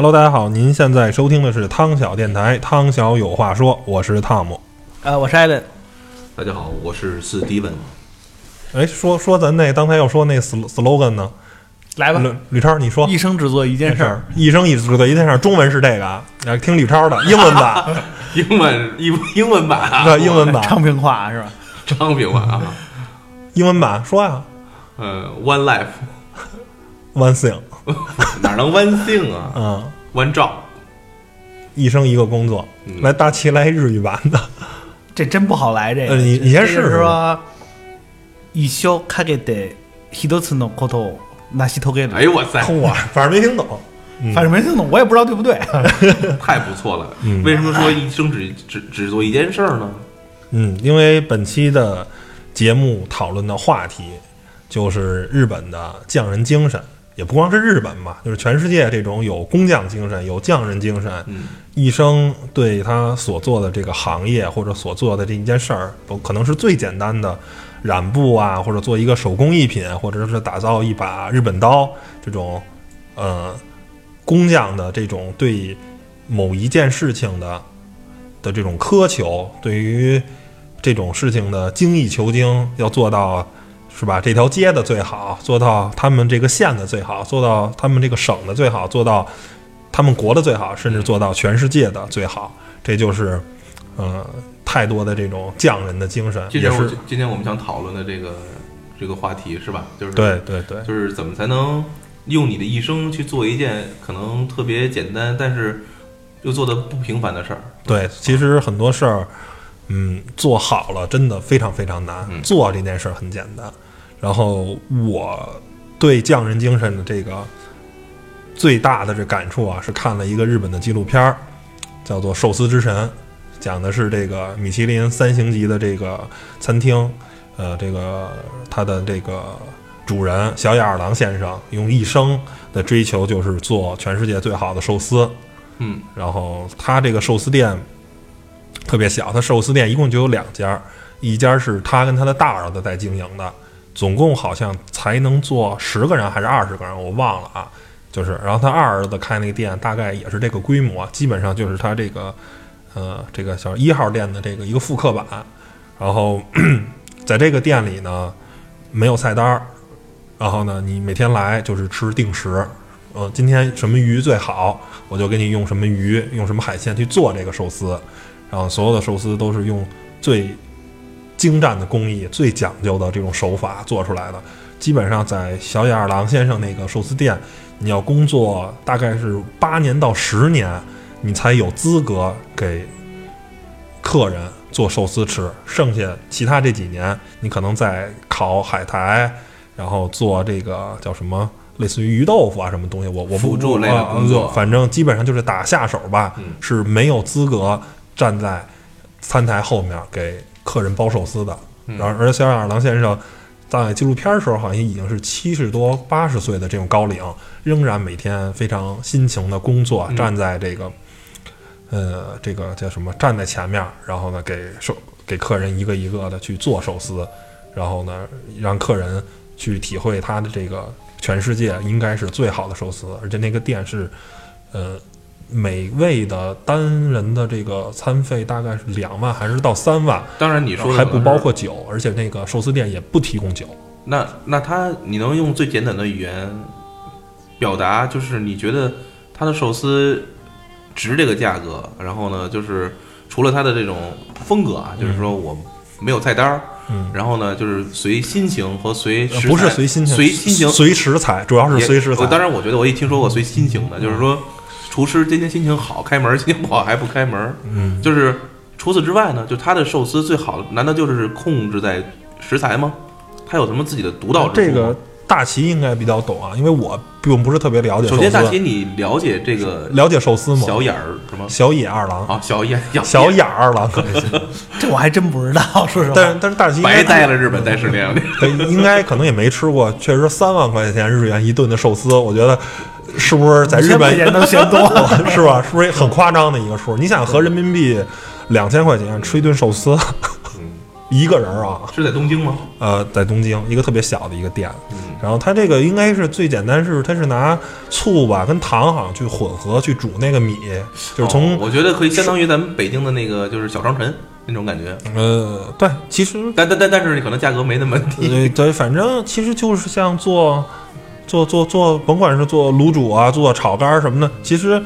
Hello，大家好，您现在收听的是汤小电台，汤小有话说，我是汤姆。呃，我是艾伦。大家好，我是斯蒂文。哎，说说咱那刚才要说那 sl- slogan 呢？来吧，吕吕超，你说一生只做一件事儿。一生一只做一件事儿，中文是这个啊，来听吕超的，英文版，英文英英文版啊，对，英文版，昌平话是吧？昌平话啊，英文版说呀呃，One Life，one thing，哪能 One thing 啊嗯， ？One job，一生一个工作。嗯来，大齐来日语版的，这真不好来，这个。呃你你先试试这个是说，一生かけて一つのことを成し遂げる。哎呦我塞，哇，反正没听懂。嗯反正没听懂，我也不知道对不对。太不错了。嗯为什么说一生只只只做一件事儿呢？嗯，因为本期的节目讨论的话题就是日本的匠人精神， 也不光是日本吧，就是全世界这种有工匠精神、有匠人精神，嗯，一生对他所做的这个行业或者所做的这一件事儿，都可能是最简单的染布啊，或者做一个手工艺品，或者是打造一把日本刀这种，呃，工匠的这种对某一件事情的的这种苛求，对于这种事情的精益求精，要做到是吧？这条街的最好，做到他们这个县的最好，做到他们这个省的最好，做到他们国的最好，甚至做到全世界的最好。这就是呃太多的这种匠人的精神，今天是今天我们想讨论的这个这个话题是吧？就是对对对，就是怎么才能用你的一生去做一件可能特别简单，但是又做的不平凡的事儿。对，其实很多事儿，嗯，做好了真的非常非常难。嗯做这件事儿很简单。然后我对匠人精神的这个最大的这感触啊，是看了一个日本的纪录片儿，叫做《寿司之神》，讲的是这个米其林三星级的这个餐厅，呃，这个它的这个主人小野二郎先生用一生的追求就是做全世界最好的寿司。嗯然后他这个寿司店特别小，他寿司店一共就有两家，一家是他跟他的大儿子在经营的，总共好像才能坐十个人还是二十个人，我忘了啊。就是，然后他二儿子开那个店大概也是这个规模，基本上就是他这个呃这个小一号店的这个一个复刻版。然后 在这个店里呢，没有菜单儿，然后呢，你每天来就是吃定时。呃，今天什么鱼最好，我就给你用什么鱼，用什么海鲜去做这个寿司，然后所有的寿司都是用最精湛的工艺、最讲究的这种手法做出来的。基本上在小野二郎先生那个寿司店，你要工作大概是八年到十年，你才有资格给客人做寿司吃。剩下其他这几年，你可能在烤海苔，然后做这个叫什么？类似于鱼豆腐啊，什么东西，我我不辅助类的啊工作反正基本上就是打下手吧，嗯是没有资格站在餐台后面给客人包寿司的。嗯然后，而小野二郎先生在纪录片的时候，好像已经是七十多、八十岁的这种高龄，仍然每天非常辛勤的工作，嗯站在这个呃这个叫什么，站在前面，然后呢给寿给客人一个一个的去做寿司，然后呢让客人去体会他的这个全世界应该是最好的寿司，而且那个店是呃。每位的单人的这个餐费大概是两万还是到三万，当然你说的还不包括酒，而且那个寿司店也不提供酒。那那他，你能用最简单的语言表达，就是你觉得他的寿司值这个价格？然后呢，就是除了他的这种风格啊，就是说我没有菜单儿，嗯，然后呢，就是随心情和随食呃不是随心情，随心情，随食材，主要是随食材。当然，我觉得我也听说过随心情的，就是说厨师今天心情好开门，心情不好还不开门。嗯，就是除此之外呢，就他的寿司最好，难道就是控制在食材吗？他有什么自己的独到之处？这个大齐应该比较懂啊，因为我并不是特别了解。首先，大齐，你了解这个了解寿司吗？小眼儿什么？小野二郎，啊，小野小野二郎可能是，这我还真不知道，说实话。但是但是大齐应该白待了日本待十年了。应该可能也没吃过，确实三万块钱日元一顿的寿司，我觉得是不是在日本5000块钱 都嫌多 是吧？是不是很夸张的一个数？你想合人民币两千块钱吃一顿寿司，一个人啊，是在东京吗？呃，在东京一个特别小的一个店，嗯，然后它这个应该是最简单是它是拿醋吧跟糖好像去混合去煮那个米，就是从、哦我觉得可以相当于咱们北京的那个就是小长城那种感觉，呃对，其实但但但但是可能价格没那么低。对对，反正其实就是像做做做做，甭管是做卤煮啊，做炒肝儿什么的，其实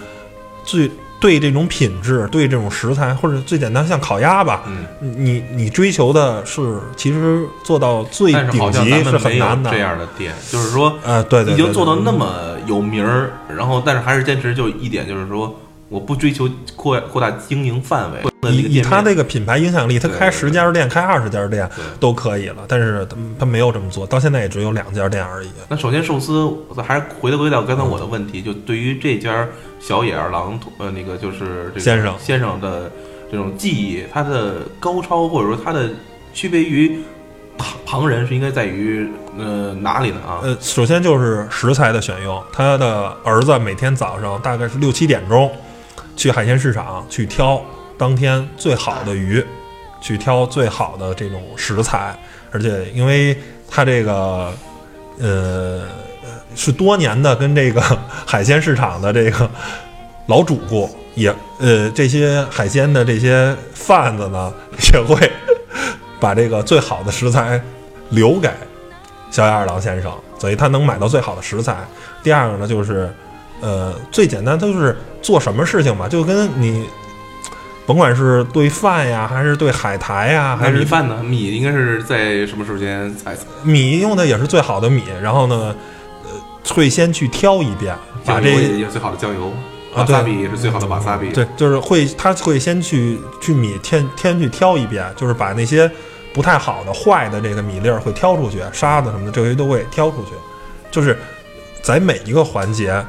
最对这种品质，对这种食材，或者最简单像烤鸭吧，嗯，你你追求的是其实做到最顶级是很难的。这样的店，就是说呃，对对，已经对对做到那么有名儿，然后但是还是坚持就一点，就是说我不追求扩扩大经营范围，以以他的这个品牌影响力，他开十家店、开二十家店都可以了，但是他他没有这么做，到现在也只有两家店而已。那首先寿司，我还是回归到刚才我的问题，就对于这家小野二郎呃那个就是先生先生的这种技艺，他的高超或者说他的区别于旁旁人是应该在于呃哪里呢啊？呃，首先就是食材的选用，他的儿子每天早上大概是六七点钟去海鲜市场去挑当天最好的鱼，去挑最好的这种食材，而且因为他这个呃是多年的跟这个 海鲜市场的这个老主顾，也呃这些海鲜的这些贩子呢也会 把这个最好的食材留给小野二郎先生，所以他能买到最好的食材。第二个呢，就是呃最简单，就是做什么事情吧，就跟你甭管是对饭呀，还是对海苔呀，还是米饭呢？米应该是在什么时间采？米用的也是最好的米，然后呢，呃，会先去挑一遍，把这也是最好的酱油，啊对也是最好的瓦萨比。对，就是会，他会先去去米天天去挑一遍，就是把那些不太好的、坏的这个米粒儿会挑出去，沙子什么的这些都会挑出去，就是在每一个环节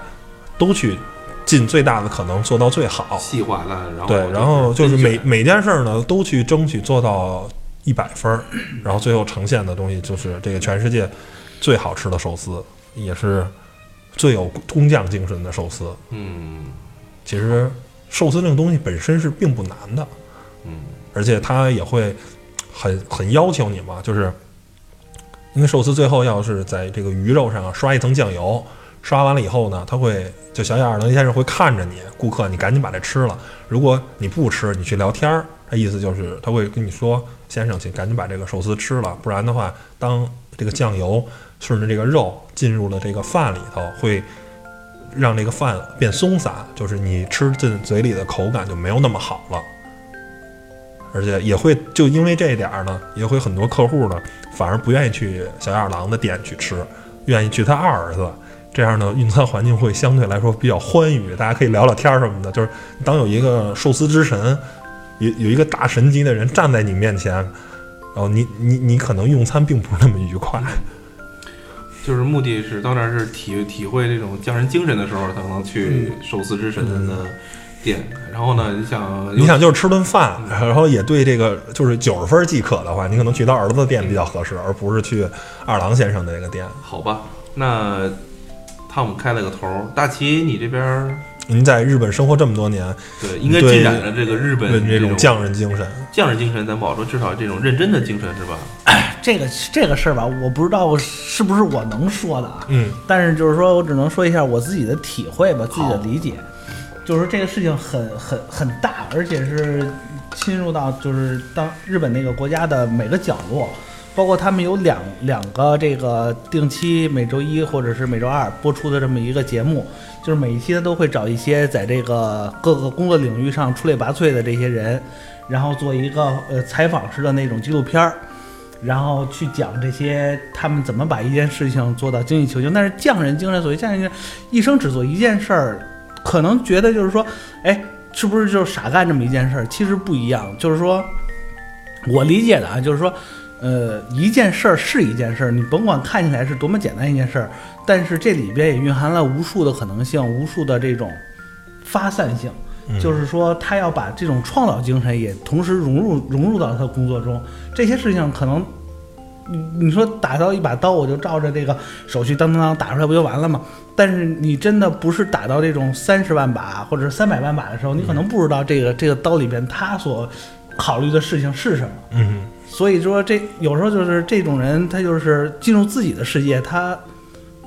都去尽最大的可能做到最好。细化的，然后对，然后就是每每件事儿呢都去争取做到一百分儿，然后最后呈现的东西就是这个全世界最好吃的寿司，也是最有工匠精神的寿司。嗯其实寿司这个东西本身是并不难的，嗯而且它也会很很要求你嘛，就是因为寿司最后要是在这个鱼肉上刷一层酱油，刷完了以后呢，他会就小野二郎先生会看着你顾客，你赶紧把这吃了。如果你不吃，你去聊天儿，他意思就是他会跟你说，先生，请赶紧把这个寿司吃了，不然的话，当这个酱油顺着这个肉进入了这个饭里头，会让这个饭变松散，就是你吃进嘴里的口感就没有那么好了。而且也会就因为这一点儿呢，也会很多客户呢，反而不愿意去小野二郎的店去吃，愿意去他二儿子。这样呢，用餐环境会相对来说比较欢愉，大家可以聊聊天儿什么的。就是当有一个寿司之神，有有一个大神级的人站在你面前，然后你你你可能用餐并不是那么愉快。就是目的是到那儿是体体会这种匠人精神的时候，才能去寿司之神的店。然后呢，你想你想就是吃顿饭，然后也对这个就是九十分即可的话，你可能去他儿子的店比较合适，而不是去二郎先生的那个店。好吧？那汤姆开了个头儿，大齐你这边儿？您在日本生活这么多年，对应该对浸染了这个日本这种种匠人精神，匠人精神，咱不好说，至少这种认真的精神是吧？这个这个事儿吧，我不知道是不是我能说的啊。嗯，但是就是说我只能说一下我自己的体会吧，自己的理解，就是这个事情很很很大，而且是侵入到就是当日本那个国家的每个角落，包括他们有两两个这个定期每周一或者是每周二播出的这么一个节目，就是每一期呢都会找一些在这个各个工作领域上出类拔萃的这些人，然后做一个呃采访式的那种纪录片儿。然后去讲这些他们怎么把一件事情做到精益求精。但是匠人精神，所谓匠人精神，一生只做一件事儿，可能觉得就是说，哎，是不是就傻干这么一件事儿？其实不一样，就是说，我理解的啊，就是说，呃，一件事儿是一件事儿，你甭管看起来是多么简单一件事儿，但是这里边也蕴含了无数的可能性，无数的这种发散性。嗯就是说，他要把这种创造精神也同时融入融入到他工作中。这些事情可能，你你说打到一把刀，我就照着这个手续当当当打出来不就完了吗？但是你真的不是打到这种三十万把或者三百万把的时候，你可能不知道这个这个刀里边他所考虑的事情是什么。嗯，所以说这有时候就是这种人，他就是进入自己的世界，他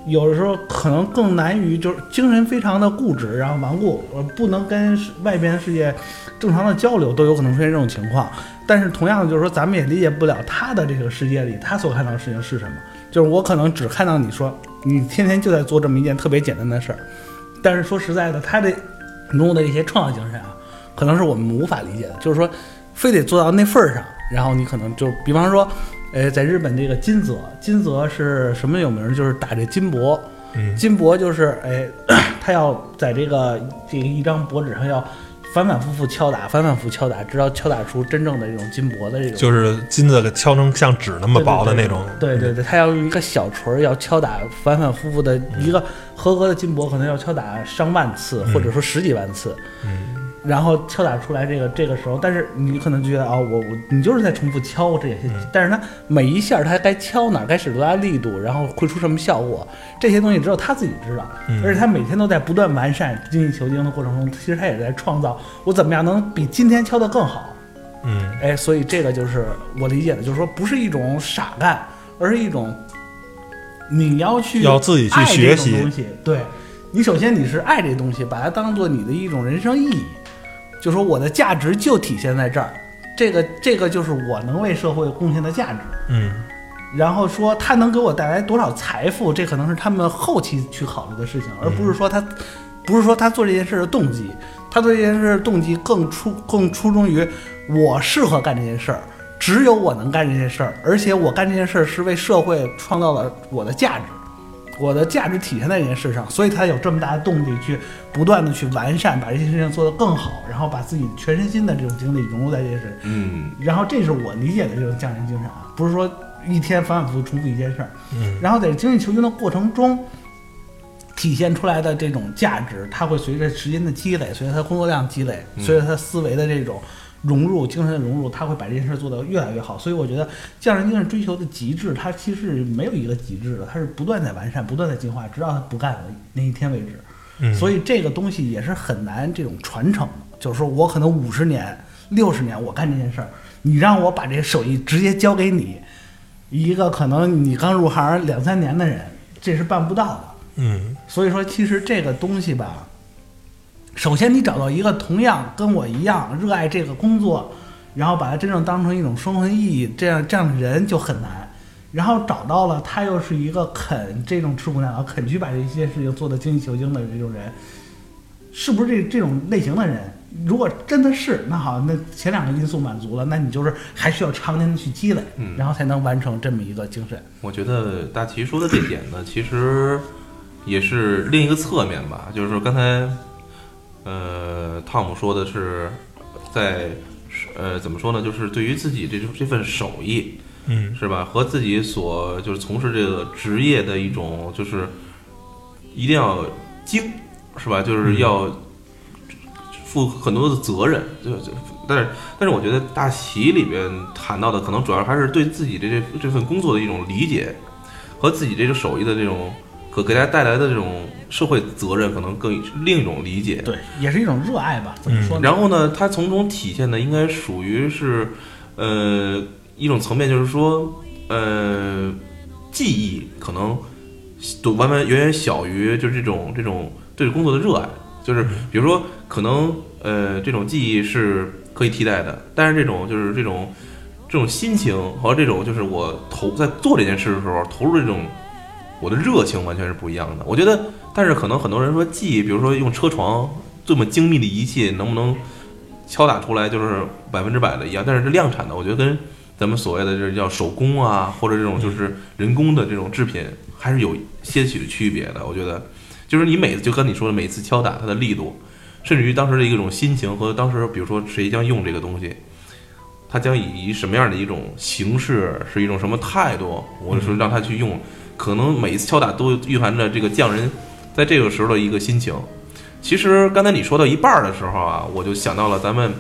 有的时候可能更难于就是精神非常的固执，然后顽固，呃，不能跟外边世界正常的交流，都有可能出现这种情况。但是同样的，就是说咱们也理解不了他的这个世界里，他所看到的事情是什么。就是我可能只看到你说你天天就在做这么一件特别简单的事儿，但是说实在的，他的浓的一些创造精神啊，可能是我们无法理解的。就是说，非得做到那份儿上，然后你可能就比方说，呃，在日本这个金泽，金泽是什么有名儿？就是打这金箔，嗯金箔就是哎，他要在这个这个一张薄纸上要反反复复敲打，反反复复敲打，直到敲打出真正的这种金箔的这种。就是金子给敲成像纸那么薄的那种。对对对，他要用一个小锤儿，要敲打反反复复的一个合格的金箔，可能要敲打上万次，或者说十几万次。嗯然后敲打出来这个这个时候，但是你可能就觉得啊、我我你就是在重复敲这些，嗯但是它每一下它该敲哪儿，该使多大力度，然后会出什么效果，这些东西只有他自己知道。嗯而且他每天都在不断完善、精益求精的过程中，其实他也在创造我怎么样能比今天敲得更好。嗯哎，所以这个就是我理解的，就是说不是一种傻干，而是一种你要去要自己去学习东西。对，你首先你是爱这东西，把它当做你的一种人生意义，就说我的价值就体现在这儿，这个这个就是我能为社会贡献的价值。嗯。然后说他能给我带来多少财富，这可能是他们后期去考虑的事情，而不是说他，不是说他做这件事的动机，他做这件事的动机更出更出衷于我适合干这件事儿，只有我能干这件事儿，而且我干这件事儿是为社会创造了我的价值，我的价值体现在这件事上，所以他有这么大的动力去不断的去完善，把这些事情做得更好，然后把自己全身心的这种精力融入在这件事嗯。然后这是我理解的这种匠人精神啊，不是说一天反反复复重复一件事儿，嗯。然后在精益求精的过程中体现出来的这种价值，它会随着时间的积累，随着他工作量积累，嗯随着他思维的这种融入、精神的融入，他会把这件事做得越来越好。所以我觉得匠人精神追求的极致，它其实没有一个极致的，它是不断在完善、不断在进化，直到他不干了那一天为止。嗯，所以这个东西也是很难这种传承的，就是说我可能五十年、六十年我干这件事儿，你让我把这手艺直接交给你，一个可能你刚入行两三年的人，这是办不到的。嗯所以说，其实这个东西吧，首先你找到一个同样跟我一样热爱这个工作，然后把它真正当成一种生活意义，这样这样的人就很难。然后找到了他又是一个肯这种吃苦耐劳、肯去把这些事情做得精益求精的这种人，是不是这这种类型的人？如果真的是，那好，那前两个因素满足了，那你就是还需要常年的去积累，嗯然后才能完成这么一个精神。我觉得大齐说的这点呢，其实也是另一个侧面吧，就是说刚才，呃，汤姆说的是在，呃，怎么说呢？就是对于自己这这份手艺，嗯是吧？和自己所就是从事这个职业的一种，就是一定要精，是吧？就是要负很多的责任。就就但是但是，我觉得大喜里边谈到的，可能主要还是对自己的这这份工作的一种理解，和自己这个手艺的这种可给大家带来的这种社会责任，可能更另一种理解。对，也是一种热爱吧？怎么说呢？然后呢，它从中体现的应该属于是，呃，一种层面，就是说，呃，记忆可能都完完远远小于就是这种这种对工作的热爱。就是比如说，可能呃这种记忆是可以替代的，但是这种就是这种这种心情和这种就是我投在做这件事的时候投入这种我的热情完全是不一样的。我觉得，但是可能很多人说记忆，比如说用车床这么精密的仪器能不能敲打出来就是百分之百的一样，但是这量产的，我觉得跟咱们所谓的这叫手工啊，或者这种就是人工的这种制品还是有些许的区别的。我觉得，就是你每次就跟你说的，每次敲打它的力度，甚至于当时的一种心情和当时比如说谁将用这个东西。他将以什么样的一种形式，是一种什么态度，我说让他去用，可能每一次敲打都蕴含着这个匠人在这个时候的一个心情。其实刚才你说到一半儿的时候啊，我就想到了咱们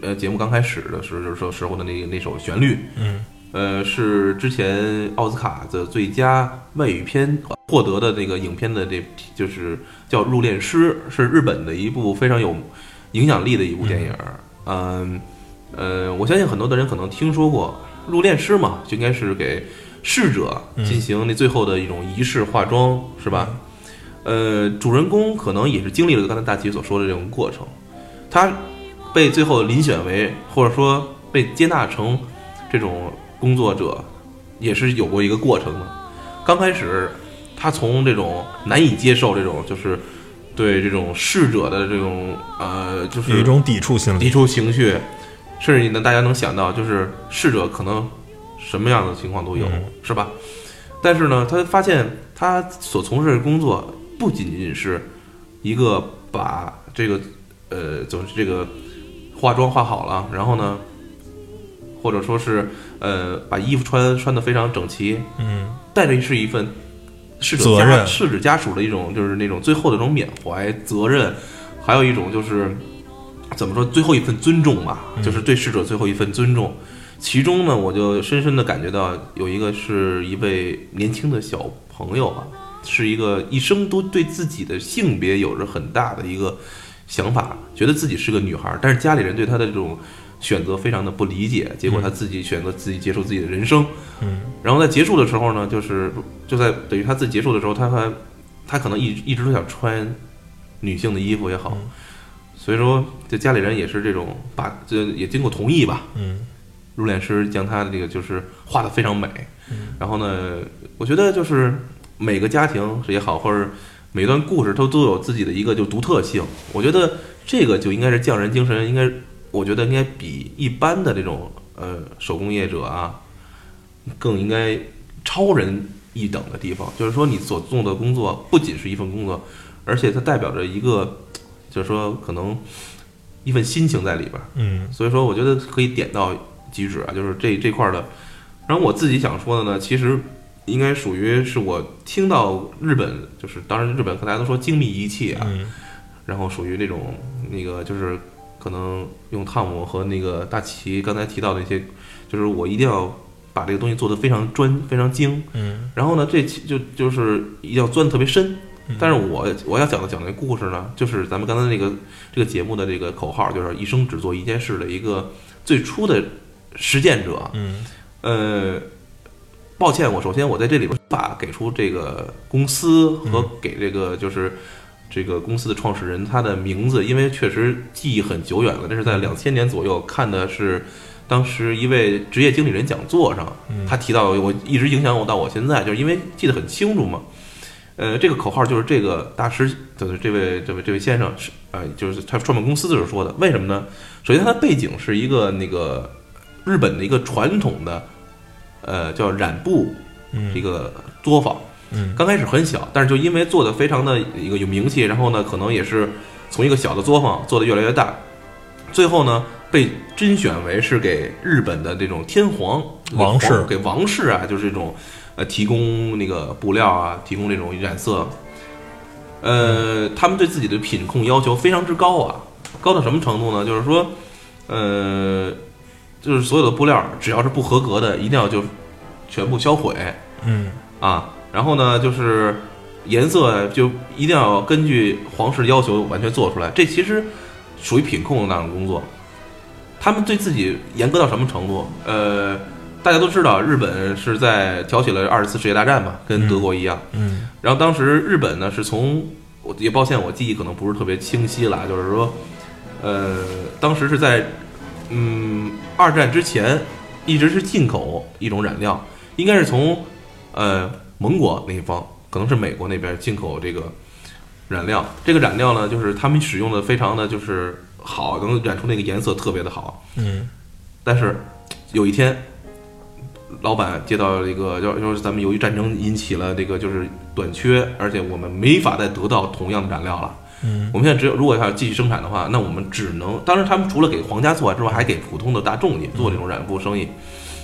呃节目刚开始的时候就是说时候的那个那首旋律，嗯呃，是之前奥斯卡的最佳外语片获得的那个影片的这，就是叫《入殓师》，是日本的一部非常有影响力的一部电影儿。嗯，呃，我相信很多的人可能听说过入殓师嘛，就应该是给逝者进行那最后的一种仪式化妆，是吧？呃，主人公可能也是经历了刚才大齐所说的这种过程，他被最后遴选为或者说被接纳成这种工作者，也是有过一个过程的。刚开始，他从这种难以接受这种就是对这种逝者的这种呃，就是有一种抵触心理。抵触情绪，甚至你能，大家能想到，就是逝者可能什么样的情况都有，嗯是吧？但是呢，他发现他所从事的工作不仅仅是一个把这个呃，就是这个化妆化好了，然后呢，或者说是呃，把衣服穿穿的非常整齐，嗯带着是一份逝者家逝者家属的一种就是那种最后的这种缅怀责任，还有一种就是怎么说最后一份尊重吧，嗯就是对逝者最后一份尊重。其中呢，我就深深的感觉到有一个是一位年轻的小朋友啊，是一个一生都对自己的性别有着很大的一个想法，觉得自己是个女孩儿，但是家里人对她的这种选择非常的不理解，结果她自己选择自己结束自己的人生。嗯。然后在结束的时候呢，就是就在等于他自己结束的时候，他还他可能一一直都想穿女性的衣服也好，嗯。所以说这家里人也是这种把这也经过同意吧，嗯入殓师将他的这个就是画的非常美。嗯然后呢，我觉得就是每个家庭也好，或者每段故事它都有自己的一个就独特性。我觉得这个就应该是匠人精神，应该我觉得应该比一般的这种呃手工业者啊，更应该超人一等的地方。就是说，你所做的工作不仅是一份工作，而且它代表着一个，就是说可能一份心情在里边儿。嗯所以说，我觉得可以点到即止啊，就是这这块儿的。然后我自己想说的呢，其实应该属于是我听到日本，就是当然日本和大家都说精密仪器啊，嗯然后属于那种那个就是可能用汤姆和那个大齐刚才提到的一些，就是我一定要把这个东西做得非常专、非常精。嗯然后呢，这期就就是一定要钻得特别深。嗯但是我我要讲的讲的故事呢，就是咱们刚才那个这个节目的这个口号，就是一生只做一件事的一个最初的实践者。嗯呃，抱歉，我首先我在这里边无法给出这个公司和给这个就是这个公司的创始人他的名字，因为确实记忆很久远了，这是在两千年左右看的是。当时一位职业经理人讲座上，嗯他提到我一直影响我到我现在，就是因为记得很清楚嘛。呃，这个口号就是这个大师，就是这位这位这位先生是呃，就是他创办公司的时候说的。为什么呢？首先，他的背景是一个那个日本的一个传统的呃叫染布嗯。一个作坊，嗯。刚开始很小，但是就因为做的非常的一个有名气，然后呢，可能也是从一个小的作坊做的越来越大，最后呢被甄选为是给日本的这种天皇王室。给王室啊，就是这种呃提供那个布料啊，提供这种染色，呃，他们对自己的品控要求非常之高啊，高到什么程度呢？就是说，呃，就是所有的布料只要是不合格的，一定要就全部销毁。嗯啊，然后呢，就是颜色就一定要根据皇室要求完全做出来，这其实属于品控的那种工作。他们对自己严格到什么程度？呃，大家都知道，日本是在挑起了二次世界大战嘛，跟德国一样。嗯然后当时日本呢是从，我也抱歉，我记忆可能不是特别清晰了，就是说，呃，当时是在，嗯，二战之前一直是进口一种染料，应该是从，呃，盟国那一方，可能是美国那边进口这个染料。这个染料呢，就是他们使用的非常的就是好，能染出那个颜色特别的好。嗯但是有一天，老板接到了一个，要要是咱们由于战争引起了这个就是短缺，而且我们没法再得到同样的染料了。嗯我们现在只有如果要继续生产的话，那我们只能，当然他们除了给皇家做之外，还给普通的大众也做这种染布生意，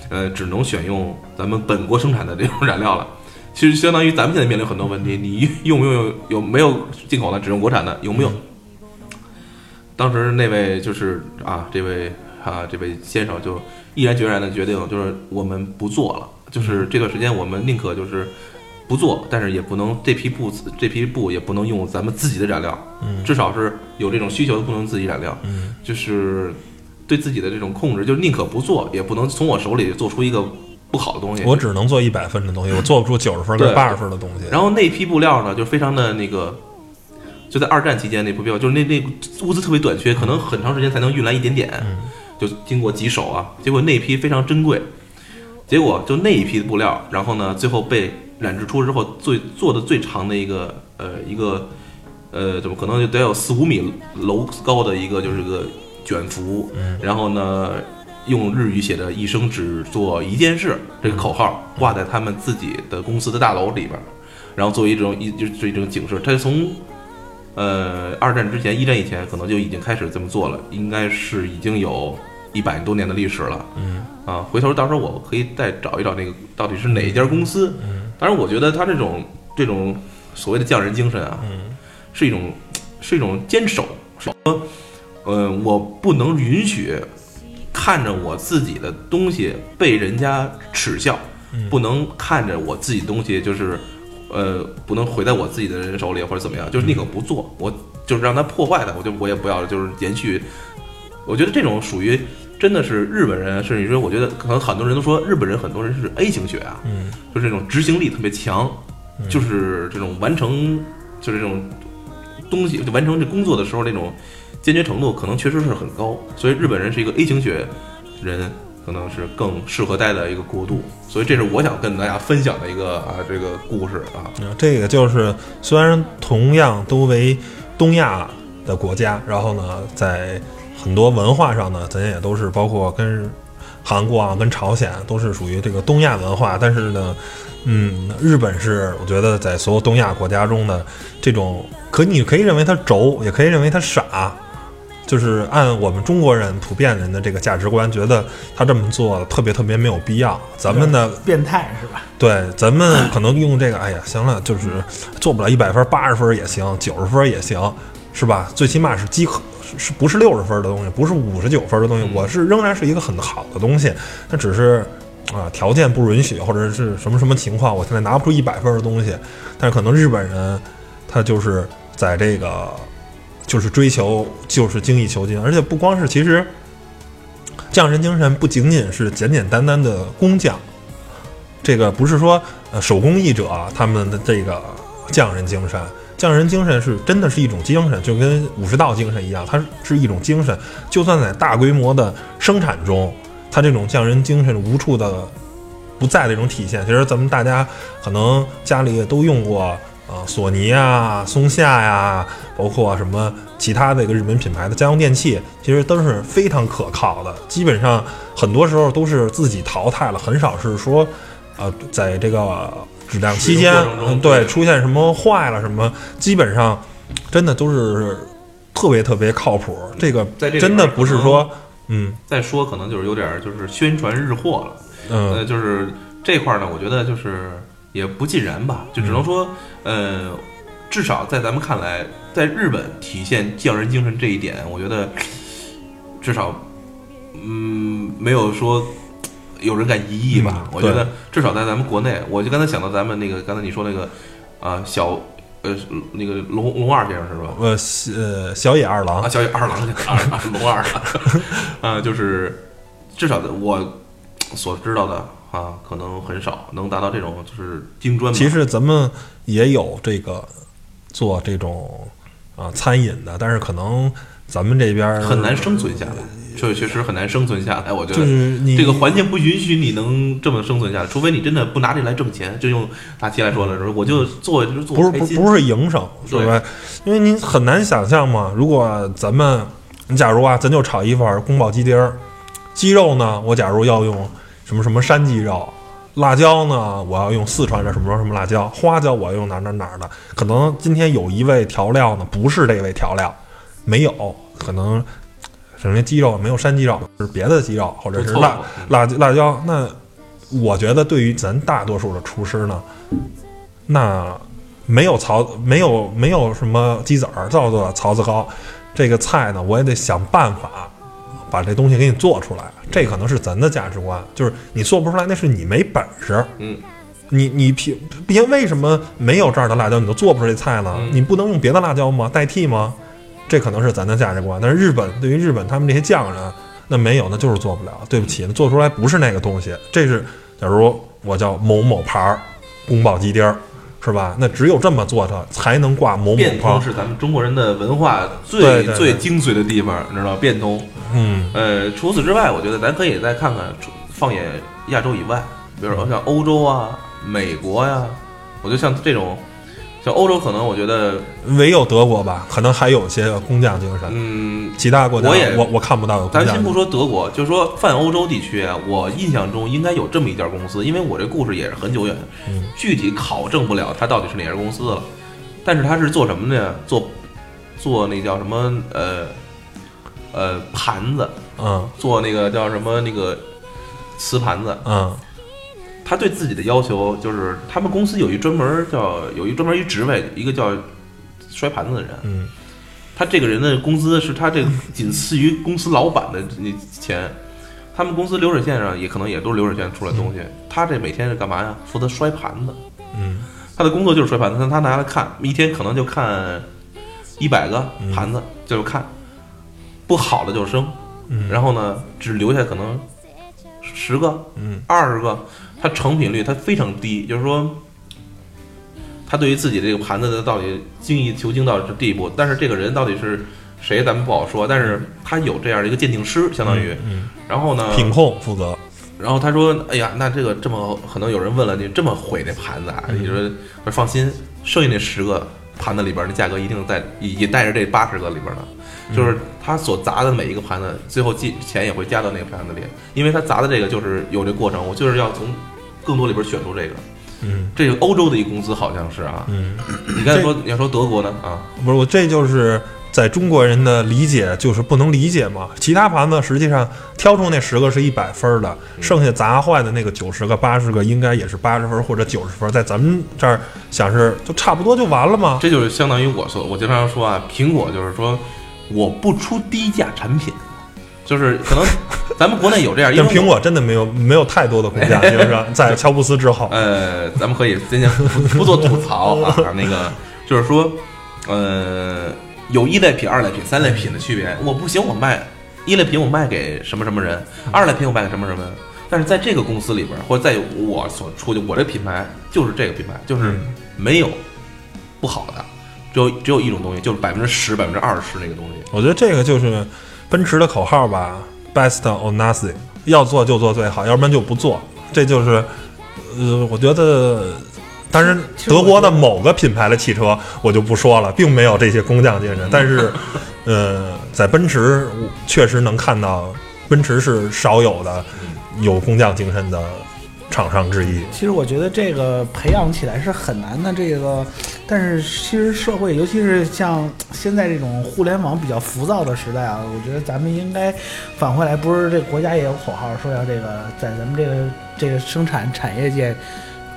呃，只能选用咱们本国生产的这种染料了。其实相当于咱们现在面临很多问题，你 用不用有有没有进口的，只用国产的，有没有？当时那位就是啊，这位啊，这位先生就毅然决然的决定，就是我们不做了，就是这段时间我们宁可就是不做，但是也不能这批布这批布也不能用咱们自己的染料，嗯至少是有这种需求的不能自己染料。嗯就是对自己的这种控制，就是宁可不做，也不能从我手里做出一个不好的东西。我只能做一百分的东西，我做不出九十分跟对八十分的东西。然后那批布料呢，就非常的那个，就在二战期间那批布料，就是那那物资特别短缺，可能很长时间才能运来一点点，就经过几手啊，结果那批非常珍贵，结果就那一批布料，然后呢，最后被染制出之后，最做的最长的一个呃一个呃怎么可能就得有四五米楼高的一个就是个卷幅，然后呢。用日语写的“一生只做一件事”这个口号挂在他们自己的公司的大楼里边儿，然后作为一种一就是一种警示。它从呃二战之前、一战以前可能就已经开始这么做了，应该是已经有一百多年的历史了。嗯啊，回头到时候我可以再找一找那个到底是哪一家公司。嗯当然，我觉得他这种这种所谓的匠人精神啊，嗯是一种是一种坚守，说，呃，我不能允许看着我自己的东西被人家耻笑，嗯不能看着我自己的东西就是，呃，不能毁在我自己的人手里或者怎么样，就是宁可不做，我就是让它破坏的，我就我也不要，就是延续。我觉得这种属于真的是日本人，甚至说，我觉得可能很多人都说日本人很多人是 A 型血啊，嗯就是这种执行力特别强，就是这种完成，就是这种东西就完成这工作的时候那种坚决程度，可能确实是很高。所以日本人是一个 A 型血人，可能是更适合待的一个国度。所以这是我想跟大家分享的一个啊这个故事啊。嗯这个就是虽然同样都为东亚的国家，然后呢，在很多文化上呢，咱也都是包括跟韩国啊、跟朝鲜都是属于这个东亚文化，但是呢，嗯，日本是我觉得在所有东亚国家中的这种，可你可以认为他轴，也可以认为他傻。就是按我们中国人普遍人的这个价值观，觉得他这么做特别特别没有必要。咱们的变态是吧？对，咱们可能用这个，哎呀，行了，就是做不了一百分，八十分也行，九十分也行，是吧？最起码是饥渴，是是不是六十分的东西，不是五十九分的东西，我是仍然是一个很好的东西，它只是啊条件不允许，或者是什么什么情况，我现在拿不出一百分的东西。但是可能日本人他就是在这个就是追求就是精益求精，而且不光是其实匠人精神不仅仅是简简单单的工匠。这个不是说呃手工艺者他们的这个匠人精神，匠人精神是真的是一种精神，就跟武士道精神一样，它是一种精神。就算在大规模的生产中，它这种匠人精神无处的不在的一种体现。其实咱们大家可能家里也都用过啊、索尼啊、松下呀、包括什么其他的一个日本品牌的家用电器，其实都是非常可靠的。基本上很多时候都是自己淘汰了，很少是说。呃，在这个质量期间嗯，对，出现什么坏了什么，基本上真的都是特别特别靠谱。这个在这里真的不是说，嗯再说可能就是有点儿就是宣传日货了。嗯呃，就是这块儿呢，我觉得就是也不尽然吧，就只能说，呃，至少在咱们看来，在日本体现匠人精神这一点，我觉得至少，嗯，没有说有人敢疑义吧。嗯我觉得至少在咱们国内，我就刚才想到咱们那个刚才你说那个啊、小呃那个龙龙二先生是吧？呃小呃小野二郎啊，，小野二郎，二二龙二 啊，就是至少我所知道的啊，可能很少能达到这种就是精专。其实咱们也有这个做这种啊餐饮的，但是可能咱们这边很难生存下来，确确实很难生存下来。我觉得就是你这个环境不允许你能这么生存下来，除非你真的不拿这来挣钱。就用大齐来说了，说我就做就是做不是不不是营生，对吧？因为你很难想象嘛，如果咱们，你假如啊，咱就炒一份宫保鸡丁儿，鸡肉呢，我假如要用什么什么山鸡肉，辣椒呢，我要用四川的什么什么辣椒，花椒我要用哪儿哪儿哪儿的，可能今天有一味调料呢，不是这味调料，没有，可能首先鸡肉没有山鸡肉，是别的鸡肉，或者是辣辣辣椒。那我觉得对于咱大多数的厨师呢，那没有槽，没有没有什么鸡子儿，叫做槽子糕，这个菜呢，我也得想办法把这东西给你做出来。这可能是咱的价值观，就是你做不出来，那是你没本事。嗯，你你凭凭为什么没有这儿的辣椒你都做不出这菜呢？嗯你不能用别的辣椒吗？代替吗？这可能是咱的价值观。但是日本对于日本他们这些匠人，那没有，那就是做不了。对不起，那做出来不是那个东西。这是假如我叫某某牌儿宫保鸡丁儿，是吧？那只有这么做它才能挂某某框。变通是咱们中国人的文化最最精髓的地方，你知道吧变通。嗯呃，除此之外，我觉得咱可以再看看，除放眼亚洲以外，比如说像欧洲啊、美国呀、我觉得像这种，像欧洲可能我觉得，唯有德国吧，可能还有些工匠精神。嗯，其他国家我也我我看不到有工咱先不。说德国，就是说泛欧洲地区啊，我印象中应该有这么一家公司，因为我这故事也是很久远，嗯具体考证不了它到底是哪家公司了。但是它是做什么的呀？做做那叫什么呃呃盘子，嗯做那个叫什么那个瓷盘子。嗯他对自己的要求就是，他们公司有一专门叫有一专门一职位，一个叫摔盘子的人。嗯他这个人的工资是他这个仅次于公司老板的那钱。他们公司流水线上也可能也都是流水线出来的东西。他这每天是干嘛呀？负责摔盘子。嗯他的工作就是摔盘子，但他拿来看，一天可能就看一百个盘子，就是看不好的就扔，嗯，然后呢，只留下可能十个、嗯二十个，它成品率它非常低，就是说，他对于自己这个盘子的到底精益求精到这地步，但是这个人到底是谁，咱们不好说，但是他有这样的一个鉴定师，相当于，嗯然后呢，品控负责。然后他说：“哎呀，那这个这么可能有人问了，你这么毁那盘子啊？嗯你说，放心，剩下那十个盘子里边的，价格一定在也也带着这八十个里边儿呢。嗯就是他所砸的每一个盘子，最后进钱也会加到那个盘子里，因为他砸的这个就是有这过程，我就是要从更多里边选出这个。嗯这个欧洲的一个公司好像是啊，嗯，你刚才说你要说德国呢啊，不是我，这就是在中国人的理解，就是不能理解嘛。其他盘子实际上挑出那十个是一百分的，剩下砸坏的那个九十个、八十个，应该也是八十分或者九十分，在咱们这儿想是就差不多就完了吗？这就是相当于我说，我经常说啊，苹果就是说我不出低价产品，就是可能咱们国内有这样，因为苹果真的没有没有太多的工匠，就是说在乔布斯之后，呃，咱们可以今天不不做吐槽啊，那个就是说，呃，有一类品、二类品、三类品的区别。我不行，我卖一类品，我卖给什么什么人；二类品我卖给什么什么人。但是在这个公司里边，或者在我所出的我这品牌，就是这个品牌，就是嗯没有不好的，只有只有一种东西，就是百分之十、百分之二十那个东西。我觉得这个就是奔驰的口号吧，best or nothing，要做就做最好，要不然就不做。这就是，呃，我觉得，当然德国的某个品牌的汽车我就不说了，并没有这些工匠精神，但是，呃，在奔驰确实能看到，奔驰是少有的有工匠精神的厂商之一。其实我觉得这个培养起来是很难的，这个，但是其实社会，尤其是像现在这种互联网比较浮躁的时代啊，我觉得咱们应该返回来，不是这国家也有口号说要这个在咱们这个这个生产产业界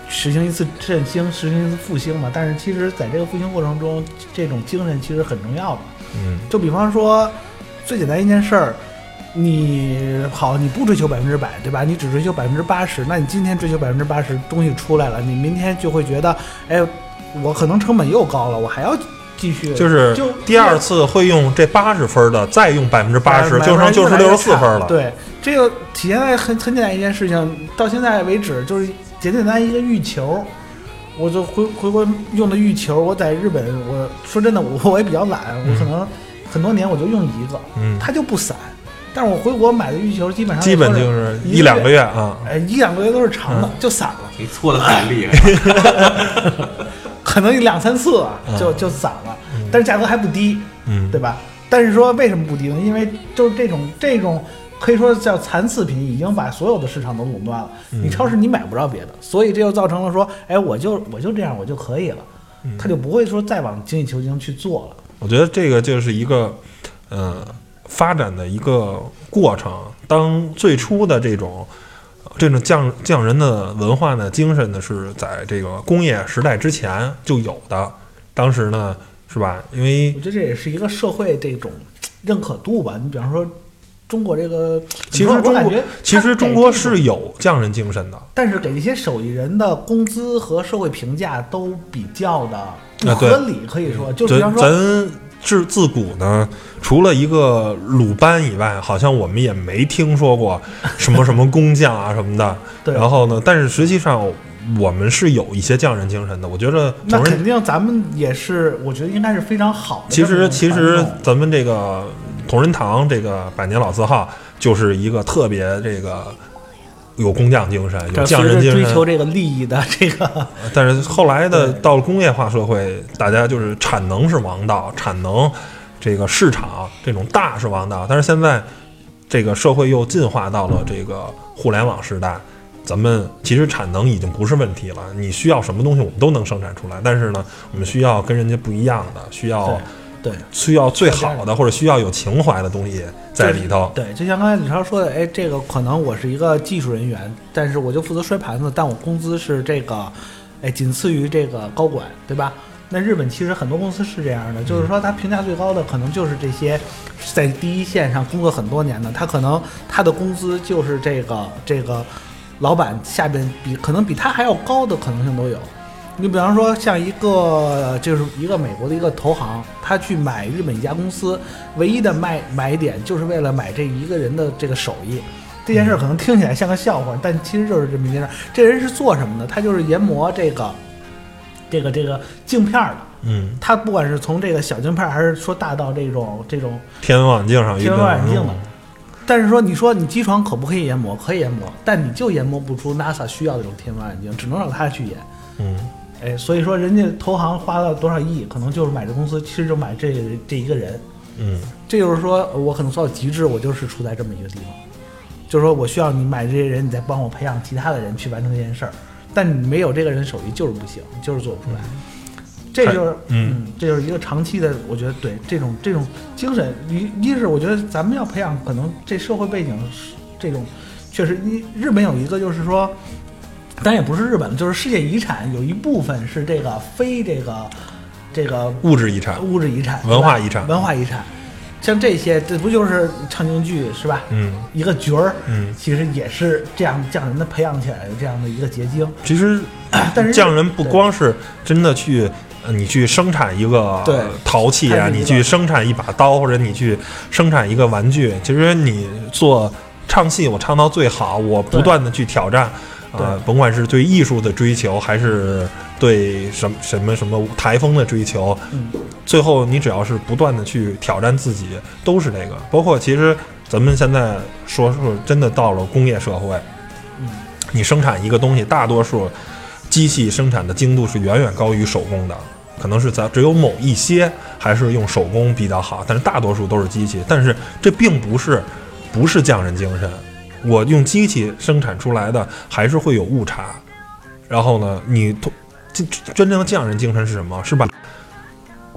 实行一次振兴，实行一次复兴嘛。但是其实在这个复兴过程中，这种精神其实很重要的。嗯就比方说，最简单一件事儿，你好，你不追求百分之百，对吧？你只追求百分之八十，那你今天追求百分之八十，东西出来了，你明天就会觉得，哎，我可能成本又高了，我还要继续，就是就第二次会用这八十分的，再用百分之八十，就剩就是六十四分了。对，这个体现在很很简单一件事情，到现在为止就是简简单一个浴球。我就回回国用的浴球，我在日本，我说真的，我我也比较懒，我可能很多年我就用一个，嗯，它就不散。但是我回国买的浴球基本上基本都就是一一两个，月啊。哎，一两个月都是长的，嗯就散了，你搓的太厉害了，可能两三次啊，嗯就就散了，但是价格还不低，嗯，对吧？但是说为什么不低呢？因为就是这种这种可以说叫残次品，已经把所有的市场都垄断了。嗯你超市你买不着别的，所以这就造成了说，哎，我就我就这样我就可以了，嗯他就不会说再往精益求精去做了。我觉得这个就是一个，呃，发展的一个过程。当最初的这种这种匠匠人的文化呢，精神呢，是在这个工业时代之前就有的。当时呢，是吧？因为我觉得这也是一个社会这种认可度吧。你比方说中国这个，其实中国其实中国是有匠人精神的。但是给这些手艺人的工资和社会评价都比较的不合理，可以说，就比方说，咱自自古呢，除了一个鲁班以外，好像我们也没听说过什么什么工匠啊什么的。对然后呢，但是实际上我们是有一些匠人精神的。我觉得那肯定咱们也是，我觉得应该是非常好的其。实其实咱们这个同仁堂这个百年老字号，就是一个特别这个有工匠精神、有匠人精神追求。这个利益的这个，但是后来的到了工业化社会，大家就是产能是王道，产能这个市场这种大是王道。但是现在这个社会又进化到了这个互联网时代，咱们其实产能已经不是问题了。你需要什么东西，我们都能生产出来。但是呢，我们需要跟人家不一样的，需要对需要最好的，或者需要有情怀的东西在里头。对，就像刚才李超说的，哎，这个可能我是一个技术人员，但是我就负责摔盘子，但我工资是这个，哎，仅次于这个高管，对吧？那日本其实很多公司是这样的，就是说他评价最高的可能就是这些在第一线上工作很多年的，他可能他的工资就是这个这个老板下边比可能比他还要高的可能性都有。你比方说，像一个就是一个美国的一个投行，他去买日本一家公司，唯一的卖买点就是为了买这一个人的这个手艺。这件事儿可能听起来像个笑话，但其实就是这么一件事儿。这人是做什么的？他就是研磨这个这个这个镜片儿的。嗯，他不管是从这个小镜片儿，还是说大到这种这种天文望远镜上一天文望远镜的嗯。但是说，你说你机床可不可以研磨？可以研磨，但你就研磨不出 NASA 需要的这种天文望远镜，只能让他去研。嗯，哎，所以说人家投行花了多少亿，可能就是买这公司，其实就买这这一个人。嗯。这就是说我可能做到极致，我就是处在这么一个地方，就是说我需要你买这些人，你再帮我培养其他的人去完成这件事儿，但你没有这个人手艺就是不行，就是做不出来。这就是嗯这就是一个长期的，我觉得对这种这种精神，一一是我觉得咱们要培养，可能这社会背景是这种，确实一日本有一个就是说，当然也不是日本，就是世界遗产有一部分是这个非这个这个物质遗产。物质遗产、文化遗产文化遗产，像这些，这不就是唱京剧是吧？嗯一个角儿，嗯，其实也是这样匠人的培养起来的这样的一个结晶。其实 但是匠人不光是真的去，呃你去生产一个陶器啊，你去生产一把刀，或者你去生产一个玩具，其实你做唱戏，我唱到最好，我不断的去挑战。呃，对甭管是对艺术的追求，还是对什么什么什么台风的追求，嗯，最后你只要是不断的去挑战自己，都是这个。包括其实咱们现在说说真的到了工业社会，嗯，你生产一个东西，大多数机器生产的精度是远远高于手工的，可能是咱只有某一些还是用手工比较好，但是大多数都是机器。但是这并不是不是匠人精神，我用机器生产出来的还是会有误差。然后呢，你真真正的匠人精神是什么？是把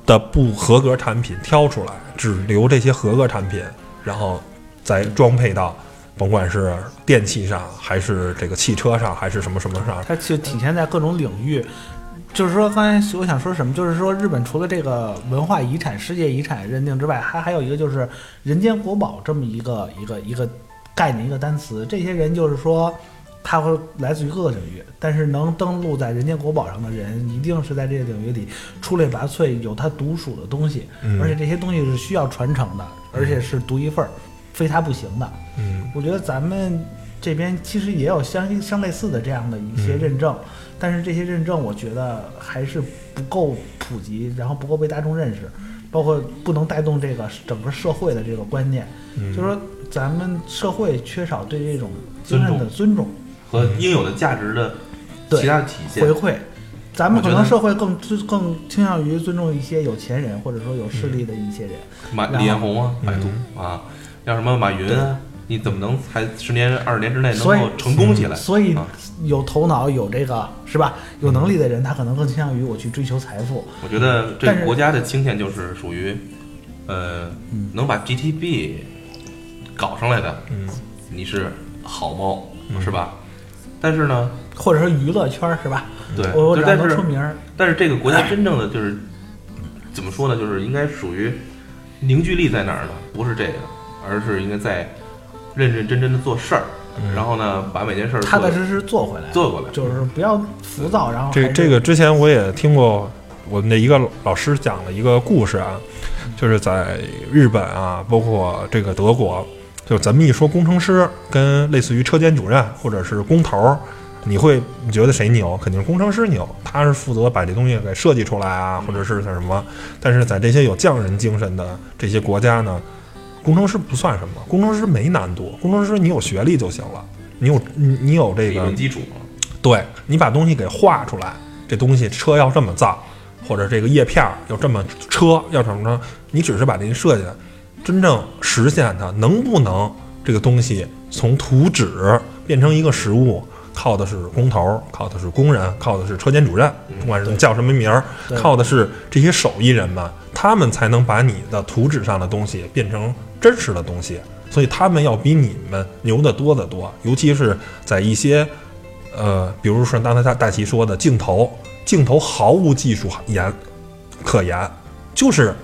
的不合格产品挑出来，只留这些合格产品，然后再装配到，甭管是电器上，还是这个汽车上，还是什么什么上。它就体现在各种领域。就是说，刚才我想说什么，就是说，日本除了这个文化遗产、世界遗产认定之外，还还有一个就是“人间国宝”这么一个一个一个概念、一个单词。这些人就是说，他会来自于各个领域，但是能登录在人间国宝上的人，一定是在这个领域里出类拔萃，有他独属的东西，嗯而且这些东西是需要传承的，而且是独一份儿，非他不行的。嗯我觉得咱们这边其实也有相相类似的这样的一些嗯认证，但是这些认证我觉得还是不够普及，然后不够被大众认识，包括不能带动这个整个社会的这个观念，嗯，就是说咱们社会缺少对这种尊重的尊重和应有的价值的对其他的体现回。馈。咱们可能社会更尊更倾向于尊重一些有钱人或者说有势力的一些人，马李彦宏啊，嗯百度啊，像什么马云啊，你怎么能才十年二十年之内能够成功起来？所以啊有头脑有这个是吧？有能力的人，他可能更倾向于我去追求财富。我觉得这个国家的倾向就是属于，呃，嗯能把 GTB 搞上来的，嗯你是好猫，嗯是吧？但是呢，或者说娱乐圈儿是吧？对，我我但是出名，但是这个国家真正的就是 怎么说呢？就是应该属于凝聚力在哪儿呢？不是这个，而是应该在认认真真的做事儿，嗯然后呢，把每件事儿踏踏实实做回来，做过来。就是不要浮躁，然后这这个之前我也听过，我们的一个老师讲了一个故事啊，就是在日本啊，包括这个德国，就咱们一说工程师跟类似于车间主任或者是工头儿，你会你觉得谁牛？肯定是工程师牛，他是负责把这东西给设计出来啊，或者是像什么。但是在这些有匠人精神的这些国家呢，工程师不算什么，工程师没难度，工程师你有学历就行了，你有你你有这个基础，对你把东西给画出来，这东西车要这么造，或者这个叶片儿要这么车要怎么着，你只是把这个设计，真正实现它能不能这个东西从图纸变成一个实物，靠的是工头，靠的是工人，靠的是车间主任，不管是叫什么名儿，靠的是这些手艺人们，他们才能把你的图纸上的东西变成真实的东西。所以他们要比你们牛得多得多，尤其是在一些呃，比如说刚才大大齐说的镜头，镜头毫无技术言可言，就是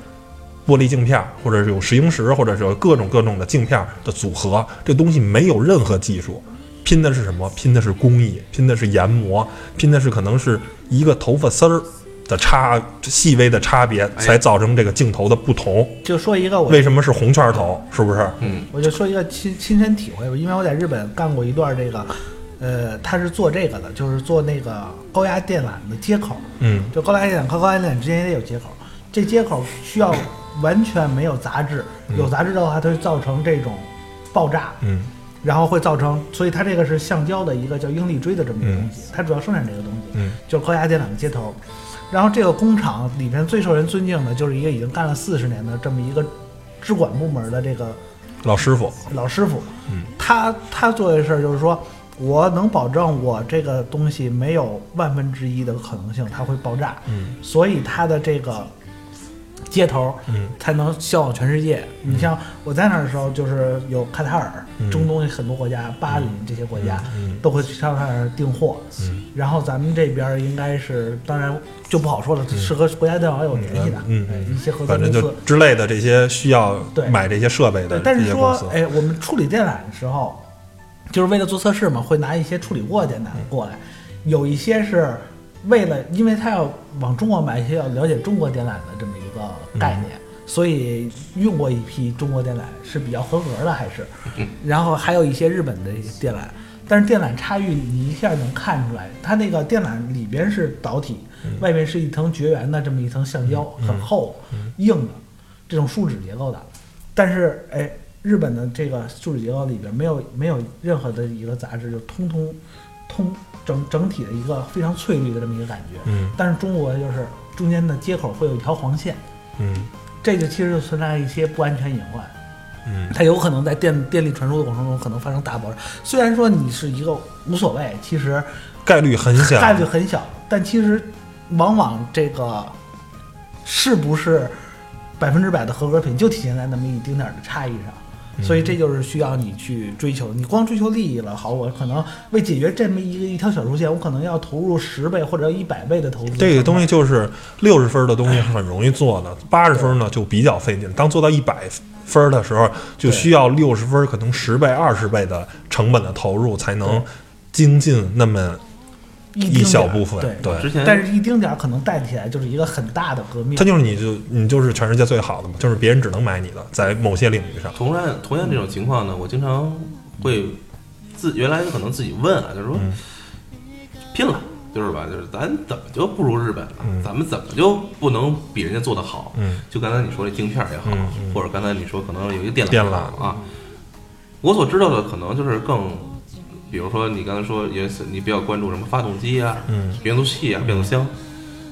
玻璃镜片，或者是有石英石，或者是有各种各种的镜片的组合，这东西没有任何技术，拼的是什么？拼的是工艺，拼的是研磨，拼的是可能是一个头发丝儿的差细微的差别，才造成这个镜头的不同。就说一个我为什么是红圈头？是不是？嗯，我就说一个亲亲身体会吧，因为我在日本干过一段这个，呃，他是做这个的，就是做那个高压电缆的接口，嗯就高压电缆和高压电缆之间也得有接口，这接口需要完全没有杂质，有杂质的话，它会造成这种爆炸，嗯。然后会造成，所以它这个是橡胶的一个叫应力锥的这么一个东西，它主要生产这个东西，嗯。就是高压电缆的接头。然后这个工厂里面最受人尊敬的就是一个已经干了四十年的这么一个支管部门的这个老师傅，老师傅，嗯，他他做的事儿就是说，我能保证我这个东西没有万分之一的可能性它会爆炸，嗯。所以它的这个接头嗯。才能销往全世界。你像我在那儿的时候，就是有卡塔尔、嗯。中东很多国家、巴林这些国家嗯都会去上那儿订货，嗯。然后咱们这边儿应该是，当然就不好说了，是和国家电网有联系的，嗯一些合作公司。之类的这些需要对。买这些设备的对，但是说哎，我们处理电缆的时候，就是为了做测试嘛，会拿一些处理过的电缆过来，有一些是为了，因为他要往中国买一些要了解中国电缆的这么一个概念，所以用过一批中国电缆是比较合格的，还是，然后还有一些日本的电缆。但是电缆差异你一下能看出来，它那个电缆里边是导体，外面是一层绝缘的这么一层橡胶，很厚、硬的这种树脂结构的。但是哎，日本的这个树脂结构里边没有没有任何的一个杂质，就通通通整整体的一个非常翠绿的这么一个感觉。嗯但是中国就是中间的接口会有一条黄线，嗯这就其实就存在一些不安全隐患。嗯它有可能在电电力传输的过程中可能发生大爆炸。虽然说你是一个无所谓，其实概率很小，概率很小，但其实往往这个是不是百分之百的合格品，就体现在那么一丁点儿的差异上。所以这就是需要你去追求，你光追求利益了，好，我可能为解决这么一个一条小路线，我可能要投入十倍或者一百倍的投资。这个东西就是六十分的东西很容易做的，八十分呢就比较费劲。当做到一百分的时候，就需要六十分，可能十倍、二十倍的成本的投入，才能精进那么一小部分。对，之前但是一丁点儿可能带起来就是一个很大的革命它。就是你就你就是全世界最好的嘛，就是别人只能买你的，在某些领域上。同样同样这种情况呢，我经常会自原来可能自己问啊，就是说、嗯拼了，就是吧，就是咱怎么就不如日本了？嗯咱们怎么就不能比人家做得好？嗯就刚才你说这镜片也好，嗯嗯或者刚才你说可能有一个电缆电缆啊，我所知道的可能就是更，比如说你刚才说也是你比较关注什么发动机啊、嗯变速器啊、变速箱，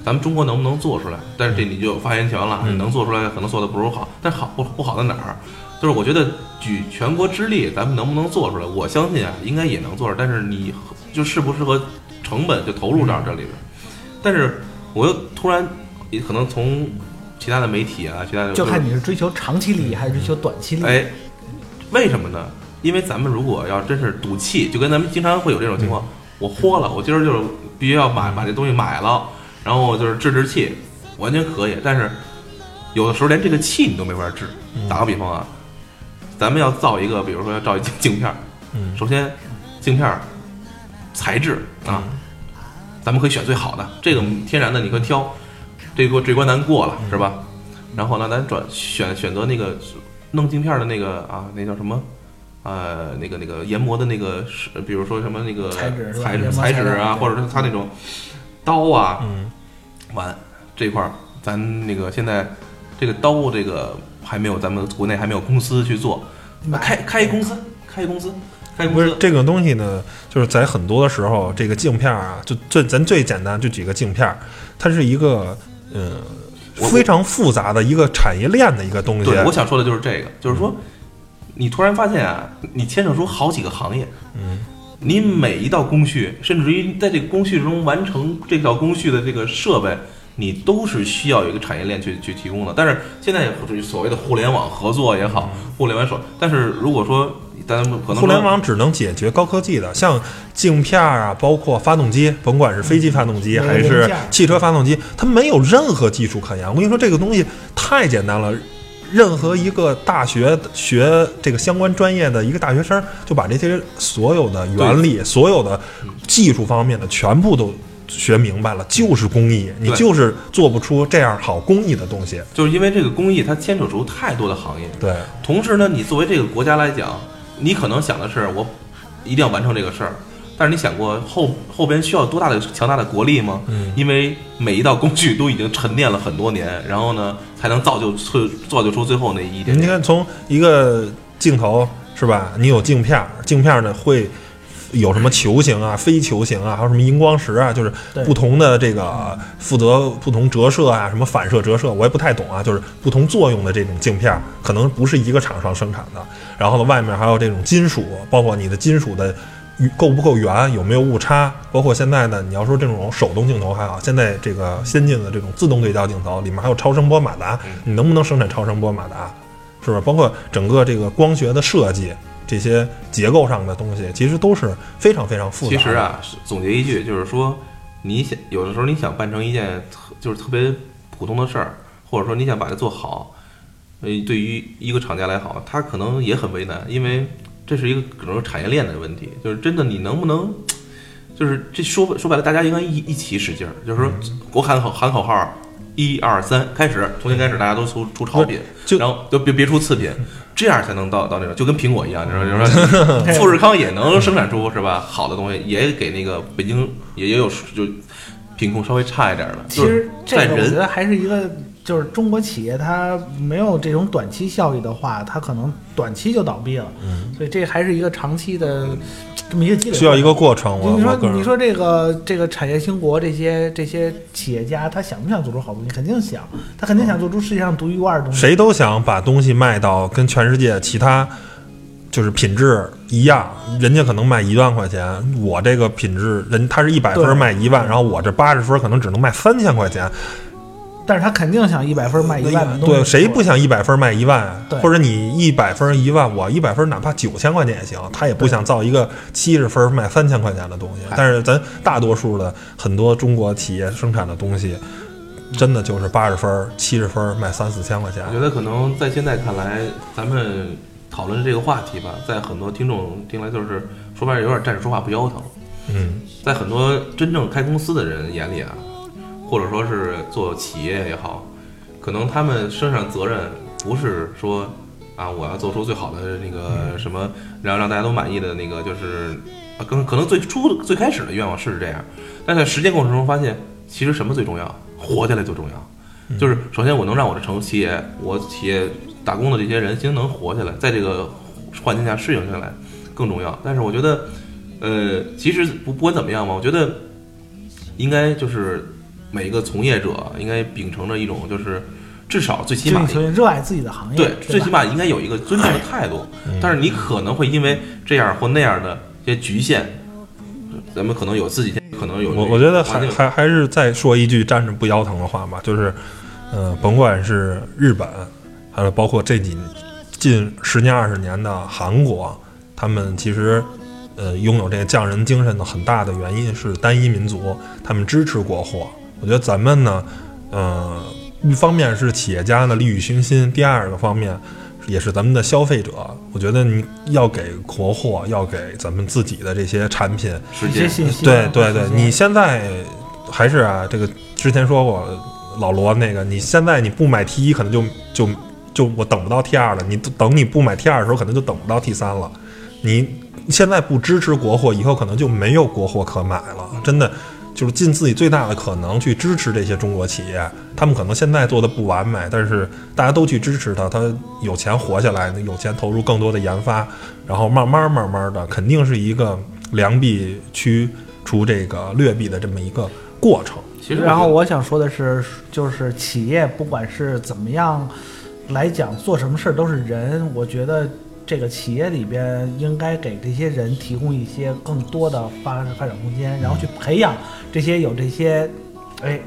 咱们中国能不能做出来？但是这你就有发言权了，能做出来可能做的不如好，但好不不好在哪儿？就是我觉得举全国之力，咱们能不能做出来？我相信啊，应该也能做出来，但是你就适不适合成本就投入到这里边。但是我又突然也可能从其他的媒体啊，其他的就看你是追求长期利益还是追求短期利益。哎，为什么呢？因为咱们如果要真是赌气，就跟咱们经常会有这种情况，我豁了，我今儿就是必须要买把这东西买了，然后就是治治气，完全可以。但是有的时候连这个气你都没法制。打个比方啊，咱们要造一个，比如说要造一镜镜片首先镜片儿材质啊，咱们可以选最好的，这个天然的你可以挑。这个这关咱过了是吧？然后呢，咱转选选择那个弄镜片的那个啊，那叫什么？呃，那个那个研磨的那个是，比如说什么那个材质材质材质啊，或者是它那种刀啊，嗯，完这块儿，咱那个现在这个刀这个还没有，咱们国内还没有公司去做，开开一公司，开一公司，开不公司，是这个东西呢，就是在很多的时候，这个镜片啊，就最咱最简单就举个镜片儿，它是一个呃非常复杂的一个产业链的一个东西。对，我想说的就是这个，就是说，你突然发现啊，你牵扯出好几个行业，嗯，你每一道工序，甚至于在这个工序中完成这道工序的这个设备，你都是需要有一个产业链去去提供的。但是现在所谓的互联网合作也好，互联网手，但是如果说咱们可能互联网只能解决高科技的，像镜片儿啊，包括发动机，甭管是飞机发动机嗯还是汽车发动机，它没有任何技术可言。我跟你说，这个东西太简单了。任何一个大学学这个相关专业的一个大学生，就把这些所有的原理、所有的技术方面的全部都学明白了，就是工艺，你就是做不出这样好工艺的东西。就是因为这个工艺它牵扯出太多的行业，对，同时呢，你作为这个国家来讲，你可能想的是我一定要完成这个事儿，但是你想过后后边需要多大的强大的国力吗？嗯，因为每一道工序都已经沉淀了很多年，然后呢，才能造就出造就出最后那一点点。你看，从一个镜头是吧？你有镜片儿，镜片儿呢会有什么球形啊、非球形啊，还有什么荧光石啊，就是不同的这个负责不同折射啊、什么反射、折射，我也不太懂啊，就是不同作用的这种镜片儿，可能不是一个厂商生产的。然后呢，外面还有这种金属，包括你的金属的。够不够圆？有没有误差？包括现在呢，你要说这种手动镜头还好，现在这个先进的这种自动对焦镜头里面还有超声波马达，你能不能生产超声波马达？是不是？包括整个这个光学的设计，这些结构上的东西，其实都是非常非常复杂的。其实啊，总结一句就是说，你想有的时候你想办成一件特就是特别普通的事儿，或者说你想把它做好，呃，对于一个厂家来好，他可能也很为难，因为这是一个可能产业链的问题，就是真的你能不能，就是这说说白了，大家应该一一起使劲儿，就是说我喊口喊口号，一二三，开始，从今开始大家都出出超品，就然后就别别出次品。这样才能到到那种，就跟苹果一样，你说，你说，富士康也能生产出是吧？好的东西，也给那个北京也也有就品控稍微差一点的。其实这在人个我觉得还是一个，就是中国企业它没有这种短期效益的话，它可能短期就倒闭了。嗯，所以这还是一个长期的这么一个积累。需要一个过程。我你说我你说这个这个产业兴国这些这些企业家，他想不想做出好东西？肯定想，他肯定想做出世界上独一无二的东西。谁都想把东西卖到跟全世界其他就是品质一样，人家可能卖一万块钱，我这个品质人他是一百对分卖一万，然后我这八十分可能只能卖三千块钱。但是他肯定想一百分卖一万的东西。对，谁不想一百分卖一万？或者你一百分一万，我一百分哪怕九千块钱也行，他也不想造一个七十分卖三千块钱的东西。但是咱大多数的很多中国企业生产的东西，真的就是八十分、七十分卖三四千块钱我。觉得可能在现在看来，咱们讨论这个话题吧，在很多听众听来就是说白了有点站着说话不腰疼。嗯，在很多真正开公司的人眼里啊，或者说是做企业也好，可能他们身上责任不是说啊，我要做出最好的那个什么，然后让大家都满意的那个，就是啊，可能可能最初最开始的愿望是这样，但在实践过程中发现，其实什么最重要？活下来最重要。就是首先我能让我的成企业，我企业打工的这些人先能活下来，在这个环境下适应下来更重要。但是我觉得，呃，其实不不管怎么样吧，我觉得应该就是每一个从业者应该秉承着一种就是至少最起码热爱自己的行业，对，吧最起码应该有一个尊重的态度。但是你可能会因为这样或那样的一些局限，咱们可能有自己可能有我我觉得还还还是再说一句站着不腰疼的话吧，就是，呃，甭管是日本，还有包括这几近十年二十年的韩国，他们其实呃拥有这个匠人精神的很大的原因是单一民族，他们支持国货。我觉得咱们呢，呃，一方面是企业家呢利欲熏心，第二个方面也是咱们的消费者。我觉得你要给国货，要给咱们自己的这些产品直接信息啊。对对对你现在还是啊，这个之前说过，老罗那个，你现在你不买 T 一，可能就就就我等不到 T 二了。你等你不买 T 二的时候，可能就等不到 T 三了。你现在不支持国货，以后可能就没有国货可买了。真的，就是尽自己最大的可能去支持这些中国企业。他们可能现在做的不完美，但是大家都去支持他，他有钱活下来，有钱投入更多的研发，然后慢慢慢慢的，肯定是一个良币驱除这个劣币的这么一个过程。其实，然后我想说的是，就是企业不管是怎么样来讲，做什么事儿都是人。我觉得这个企业里边应该给这些人提供一些更多的发发展空间，然后去培养这些有这些，哎。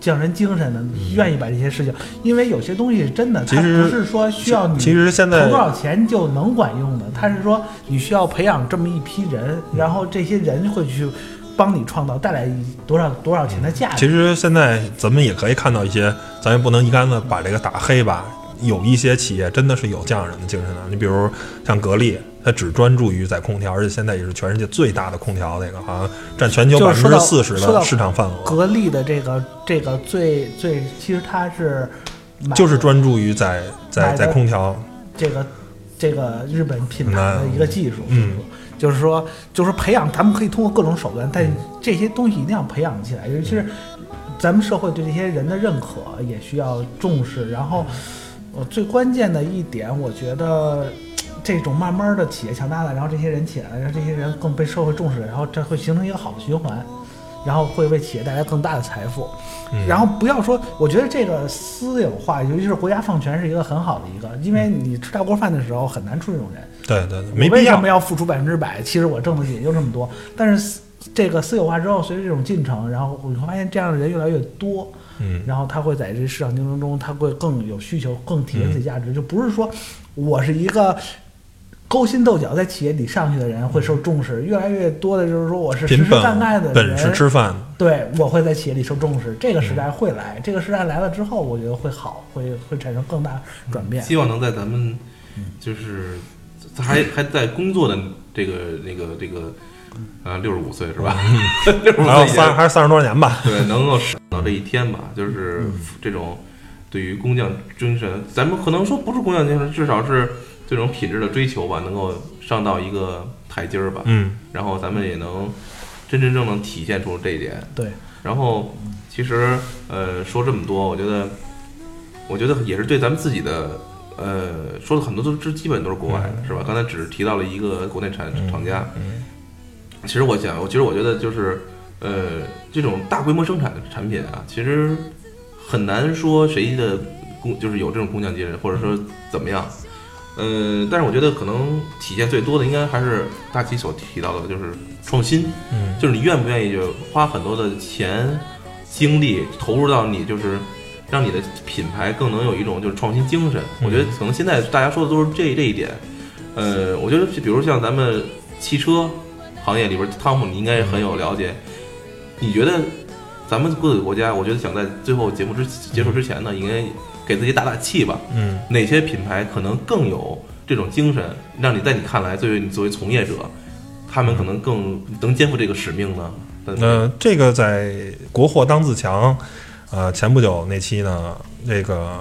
匠人精神的，愿意把这些事情，因为有些东西真的，它不是说需要你其实现在投多少钱就能管用的，它是说你需要培养这么一批人，然后这些人会去帮你创造带来多少多少钱的价值。其实现在咱们也可以看到一些，咱也不能一竿子把这个打黑吧。有一些企业真的是有匠人的精神的，你比如像格力，它只专注于在空调，而且现在也是全世界最大的空调那个，好像占全球百分之四十的市场份额，格力的这个这个最最，其实它是就是专注于在在在空调。这个这个日本品牌的一个技术，嗯就是说就是培养，咱们可以通过各种手段，但这些东西一定要培养起来，尤其是咱们社会对这些人的认可也需要重视。然后，呃，最关键的一点，我觉得这种慢慢的企业强大了，然后这些人起来了，然后这些人更被社会重视，然后这会形成一个好的循环。然后会为企业带来更大的财富，嗯然后不要说，我觉得这个私有化，尤其是国家放权是一个很好的一个，因为你吃大锅饭的时候很难出这种人，对对对，没必要我为什么。要付出百分之百？其实我挣的也就这么多。但是这个私有化之后，随着这种进程，然后你会发现这样的人越来越多，嗯，然后他会在这市场竞争中，他会更有需求，更体现自己价值。就不是说我是一个勾心斗角在企业里上去的人会受重视，越来越多的就是说我是实实干干的本人，本事吃饭，对，我会在企业里受重视。这个时代会来，这个时代来了之后，我觉得会好，会会产生更大转变。希望能在咱们就是还还在工作的这个那个这个啊六十五岁是吧？六十五岁三还是三十多年吧。对，能够省到这一天吧，就是这种对于工匠精神，咱们可能说不是工匠精神，至少是这种品质的追求吧，能够上到一个台阶儿吧。嗯然后咱们也能真真正正体现出这一点。对，然后其实呃说这么多，我觉得我觉得也是对咱们自己的呃说的很多都是基本都是国外的，是吧？刚才只是提到了一个国内产厂家，嗯其实我想，我其实我觉得就是，呃，这种大规模生产的产品啊，其实很难说谁的工就是有这种工匠精神，或者说怎么样。呃，但是我觉得可能体现最多的应该还是大齐所提到的，就是创新，嗯就是你愿不愿意就花很多的钱、精力投入到你就是让你的品牌更能有一种就是创新精神。我觉得可能现在大家说的都是这这一点。呃，我觉得就比如像咱们汽车行业里边，汤姆你应该也很有了解。你觉得咱们各个国家，我觉得想在最后节目之结束之前呢，应该给自己打打气吧。嗯哪些品牌可能更有这种精神，让你在你看来，作为你作为从业者，他们可能更能肩负这个使命呢？呃，这个在国货当自强，呃，前不久那期呢，这个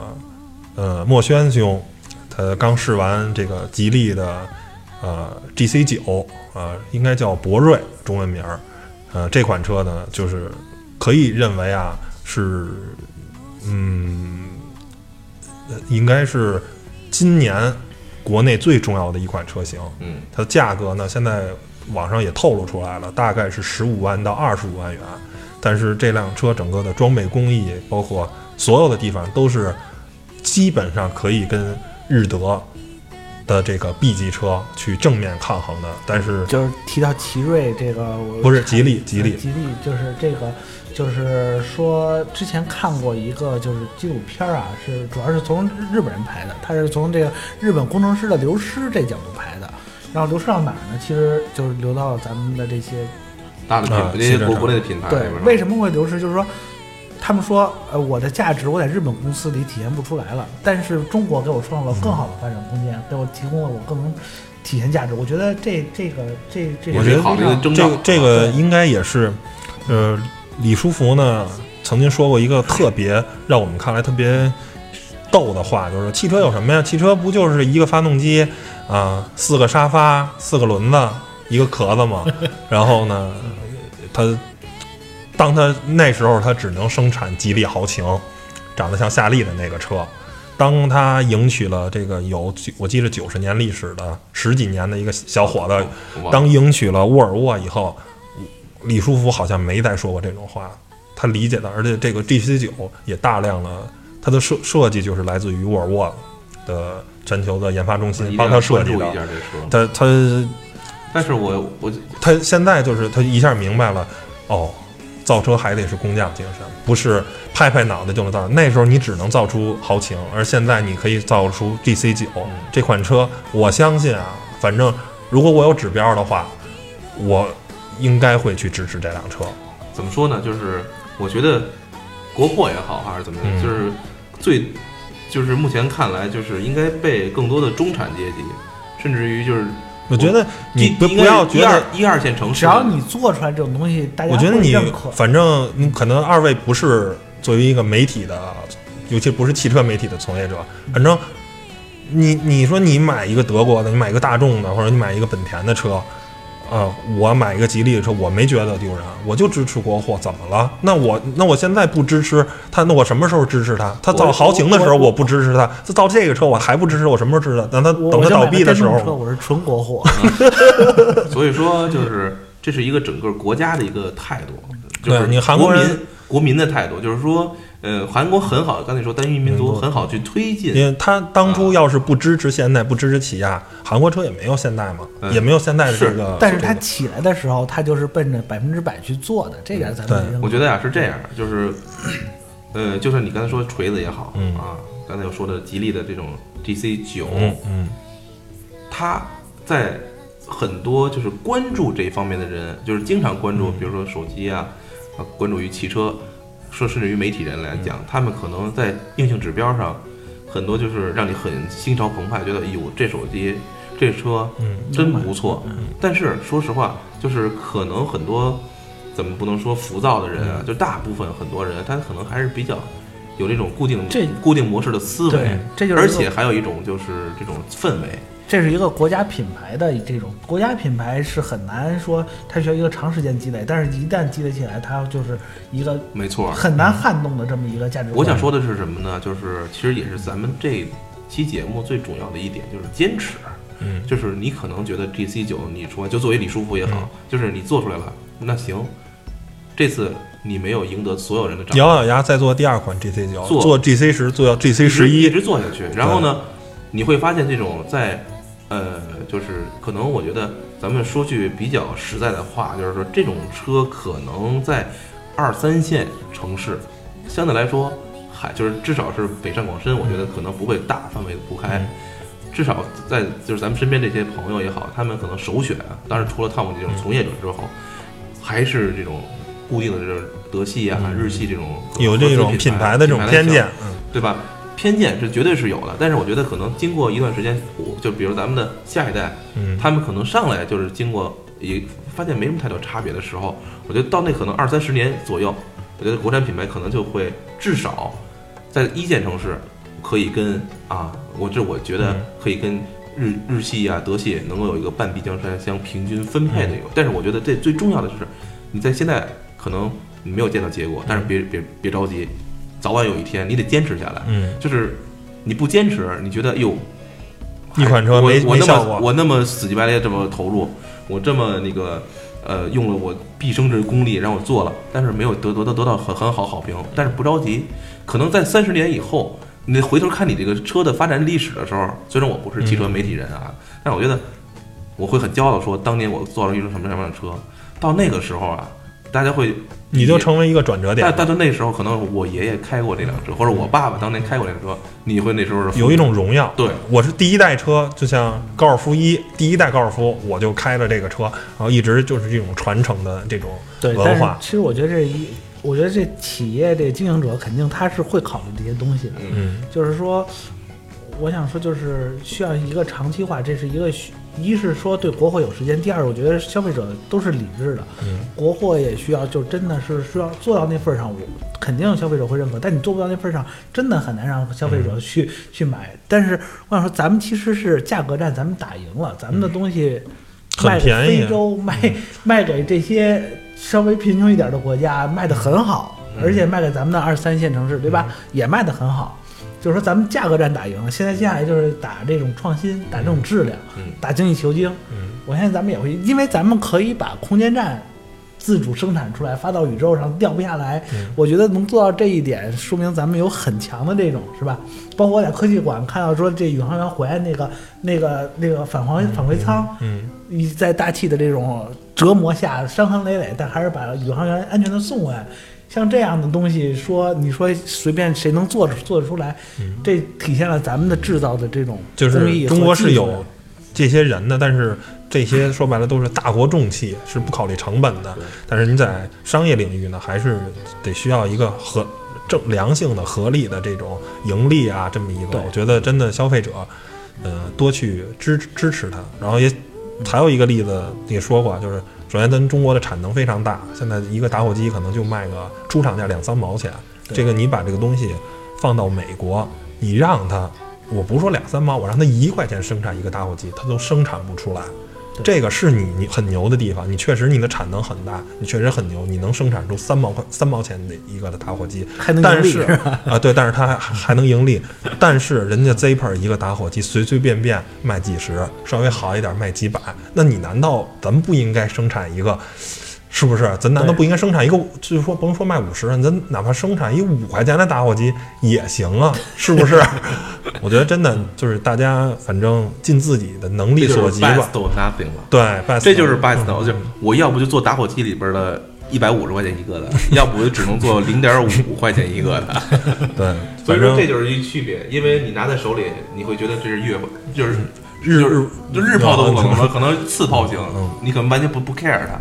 呃墨轩兄他刚试完这个吉利的呃 GC 九，呃，应该叫博瑞中文名儿，呃，这款车呢，就是可以认为啊是，嗯，呃应该是今年国内最重要的一款车型。嗯，它的价格呢，现在网上也透露出来了，大概是十五万到二十五万元。但是这辆车整个的装备工艺，包括所有的地方，都是基本上可以跟日德的这个 B 级车去正面抗衡的。但是就是提到奇瑞这个，我不是吉利，吉利，吉利就是这个，就是说之前看过一个就是纪录片儿啊，是主要是从日本人拍的，他是从这个日本工程师的流失这角度拍的。然后流失到哪儿呢？其实就是流到了咱们的这些大的品啊这些国国内的品牌里对边儿，为什么会流失？就是说，他们说，呃，我的价值我在日本公司里体现不出来了，但是中国给我创造了更好的发展空间，给我提供了我更能体现价值。我觉得这这个这这我觉得好的一个这个这个应该也是，呃，李书福呢，曾经说过一个特别让我们看来特别逗的话，就是汽车有什么呀？汽车不就是一个发动机啊、四个沙发、四个轮子、一个壳子吗？然后呢，它当他那时候他只能生产吉利豪情，长得像夏利的那个车。当他迎娶了这个有我记得九十年历史的十几年的一个小伙子，当迎娶了沃尔沃以后，李书福好像没再说过这种话。他理解的，而且这个 GC 九也大量了，它的设设计就是来自于沃尔沃的全球的研发中心帮他设计的。他他但是我我他现在就是他一下明白了，哦，造车还得是工匠精神，不是拍拍脑袋就能造。那时候你只能造出豪情，而现在你可以造出 GC 九这款车。我相信啊，反正如果我有指标的话，我应该会去支持这辆车。怎么说呢？就是我觉得国货也好，还是怎么样，嗯就是最就是目前看来，就是应该被更多的中产阶级，甚至于就是我觉得你不不要觉得，一二线城市，只要你做出来这种东西，大家我觉得你。反正你可能二位不是作为一个媒体的，尤其不是汽车媒体的从业者，反正你你说你买一个德国的，你买一个大众的，或者你买一个本田的车。啊、我买一个吉利的车，我没觉得丢人，我就支持国货，怎么了？那我那我现在不支持他，那我什么时候支持他？他造豪情的时候我不支持他，他造这个车我还不支持，我什么时候支持他？等他等他倒闭的时候，我是纯国货。所以说就是这是一个整个国家的一个态度，就是你韩国人国民国民的态度，就是说，呃，韩国很好，刚才说单一民族嗯很好去推进，因为他当初要是不支持现代，不支持起亚，韩国车也没有现代嘛，嗯。也没有现代的这是。个。但是它起来的时候，它就是奔着百分之百去做的，这点咱们我觉得呀、是这样，就是，呃，就像你刚才说锤子也好，嗯。啊，刚才又说的吉利的这种 GC 九、嗯嗯。它在很多就是关注这方面的人，就是经常关注，嗯比如说手机啊，啊，关注于汽车，说甚至于媒体人来嗯讲，他们可能在硬性指标上，很多就是让你很心潮澎湃，觉得哎呦这手机这车嗯真不错。但是说实话，就是可能很多怎么不能说浮躁的人嗯啊，就大部分很多人他可能还是比较有这种固定这固定模式的思维，这就是而且还有一种就是这种氛围。这是一个国家品牌的这种国家品牌是很难说它需要一个长时间积累，但是一旦积累起来，它就是一个没错，很难撼动的这么一个价值观。我想说的是什么呢？就是其实也是咱们这期节目最重要的一点，就是坚持。嗯就是你可能觉得 GC 九你说，就作为李书福也好，嗯就是你做出来了，那行，这次你没有赢得所有人的掌声，咬咬牙再做第二款 GC 九，做做 GC 十，做到 GC 一直一一，直做下去。然后呢，你会发现这种在呃，就是可能我觉得咱们说句比较实在的话，就是说这种车可能在二三线城市相对来说还就是至少是北上广深，我觉得可能不会大范围的铺开。嗯至少在就是咱们身边这些朋友也好，他们可能首选，当然除了汤姆这种从业者之后，还是这种固定的这种德系啊、嗯日系这种有这种品牌的这种偏见，嗯对吧？偏见是绝对是有的，但是我觉得可能经过一段时间，我就比如咱们的下一代，嗯，他们可能上来就是经过也发现没什么太多差别的时候，我觉得到那可能二三十年左右，我觉得国产品牌可能就会至少在一线城市可以跟啊，我这我觉得嗯。可以跟日日系啊、德系能够有一个半壁江山相平均分配的一个，但是我觉得这最重要的就是你在现在可能你没有见到结果，但是别别别着急，早晚有一天你得坚持下来。嗯。就是你不坚持，你觉得哟，一款车我没我那没效果。么我那么死乞白赖这么投入，我这么那个呃用了我毕生之功力让我做了，但是没有得得得得到很很好好评，但是不着急，可能在三十年以后，你回头看你这个车的发展历史的时候，虽然我不是汽车媒体人啊，但是我觉得我会很骄傲的说，当年我做了一辆什么什么样的车，到那个时候啊，大家会你就成为一个转折但点，但但到那时候，可能我爷爷开过这辆车，或者我爸爸当年开过这辆车，你会那时候是有一种荣耀。对我是第一代车，就像高尔夫一第一代高尔夫，我就开了这个车，然后一直就是这种传承的这种对，文化。其实我觉得这一，我觉得这企业这经营者肯定他是会考虑这些东西的，嗯嗯就是说，我想说就是需要一个长期化，这是一个需一是说对国货有时间，第二我觉得消费者都是理智的，嗯国货也需要，就真的是需要做到那份儿上，我肯定消费者会认可。但你做不到那份儿上，真的很难让消费嗯者去、去买。但是我想说，咱们其实是价格战，咱们打赢了，咱们的东西很卖给便宜啊非洲，卖卖给这些稍微贫穷一点的国家，卖的很好，嗯而且卖给咱们的二三线城市，对吧？嗯也卖的很好。就是说，咱们价格战打赢了，现在接下来就是打这种创新，打这种质量，嗯打精益求精。嗯我相信咱们也会，因为咱们可以把空间站自主生产出来，发到宇宙上掉不下来。嗯我觉得能做到这一点，说明咱们有很强的这种，是吧？包括我在科技馆看到说，这宇航员回来那个、那个、那个返回返回舱，嗯一在大气的这种折磨下伤痕累累，但还是把宇航员安全的送回来。像这样的东西，说你说随便谁能做出做得出来，这体现了咱们的制造的这种嗯就是中国是有这些人的，但是这些 说白了都是大国重器，是不考虑成本的。但是你在商业领域呢，还是得需要一个合正良性的、合理的这种盈利啊，这么一个。我觉得真的消费者，呃，多去支支持它。然后也还有一个例子也说过，就是首先咱中国的产能非常大，现在一个打火机可能就卖个出厂价两三毛钱。这个你把这个东西放到美国，你让它，我不是说两三毛，我让它一块钱生产一个打火机，它都生产不出来。对这个是你你很牛的地方，你确实你的产能很大，你确实很牛，你能生产出三毛块三毛钱的一个的打火机，还能盈利但是啊对，但是它还还能盈利，但是人家 Zipper 一个打火机随随便便卖几十，稍微好一点卖几百，那你难道咱们不应该生产一个？是不是？咱难道不应该生产一个？就是说，甭说卖五十，咱哪怕生产一五块钱的打火机也行啊，是不是？我觉得真的就是大家反正尽自己的能力所及吧。对这就是 best，嗯就是我要不就做打火机里边的一百五十块钱一个的，要不就只能做零点五块钱一个的。对，所以说这就是一区别，因为你拿在手里，你会觉得这是月，就是日日就日炮都不可能了，嗯可能次炮型嗯，你可能完全不不 care 它。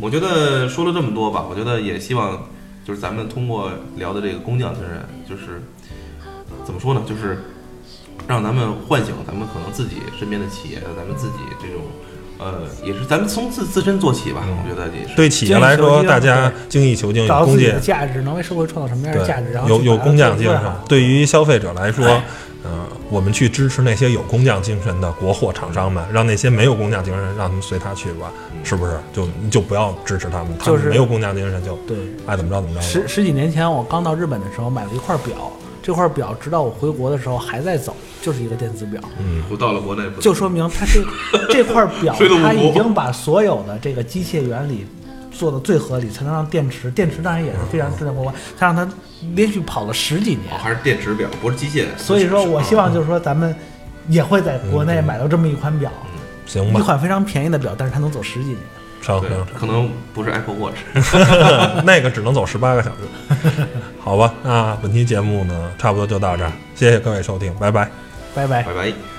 我觉得说了这么多吧，我觉得也希望就是咱们通过聊的这个工匠精神，就是怎么说呢，就是让咱们唤醒咱们可能自己身边的企业，咱们自己这种。呃，也是咱们从自自身做起吧，嗯我觉得也是。对企业来说，大家精益求精，有工业找到自己的价值，能为社会创造什么样的价值，然后，有有工匠精神。对于消费者来说，嗯，我们去支持那些有工匠精神的国货厂商们，让那些没有工匠精神，让他们随他去吧，是不是？就你就不要支持他们，他就是们没有工匠精神就对，爱怎么着怎么着。十十几年前我刚到日本的时候，买了一块表，这块表直到我回国的时候还在走，就是一个电子表，嗯，不到了国内不就说明它这 这块表它已经把所有的这个机械原理做的最合理，才能让电池，电池当然也是非常质量过关，它让它连续跑了十几年哦，。还是电池表，不是机械。所以说我希望就是说咱们也会在国内买到这么一款表，行吧，一款非常便宜的表，但是它能走十几年。对成成，可能不是 Apple Watch。那个只能走十八个小时。好吧，那本期节目呢，差不多就到这儿，谢谢各位收听，拜拜。拜拜。拜拜。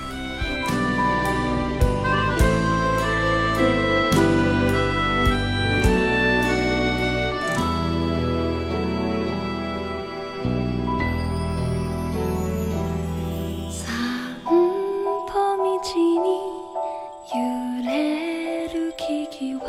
一句话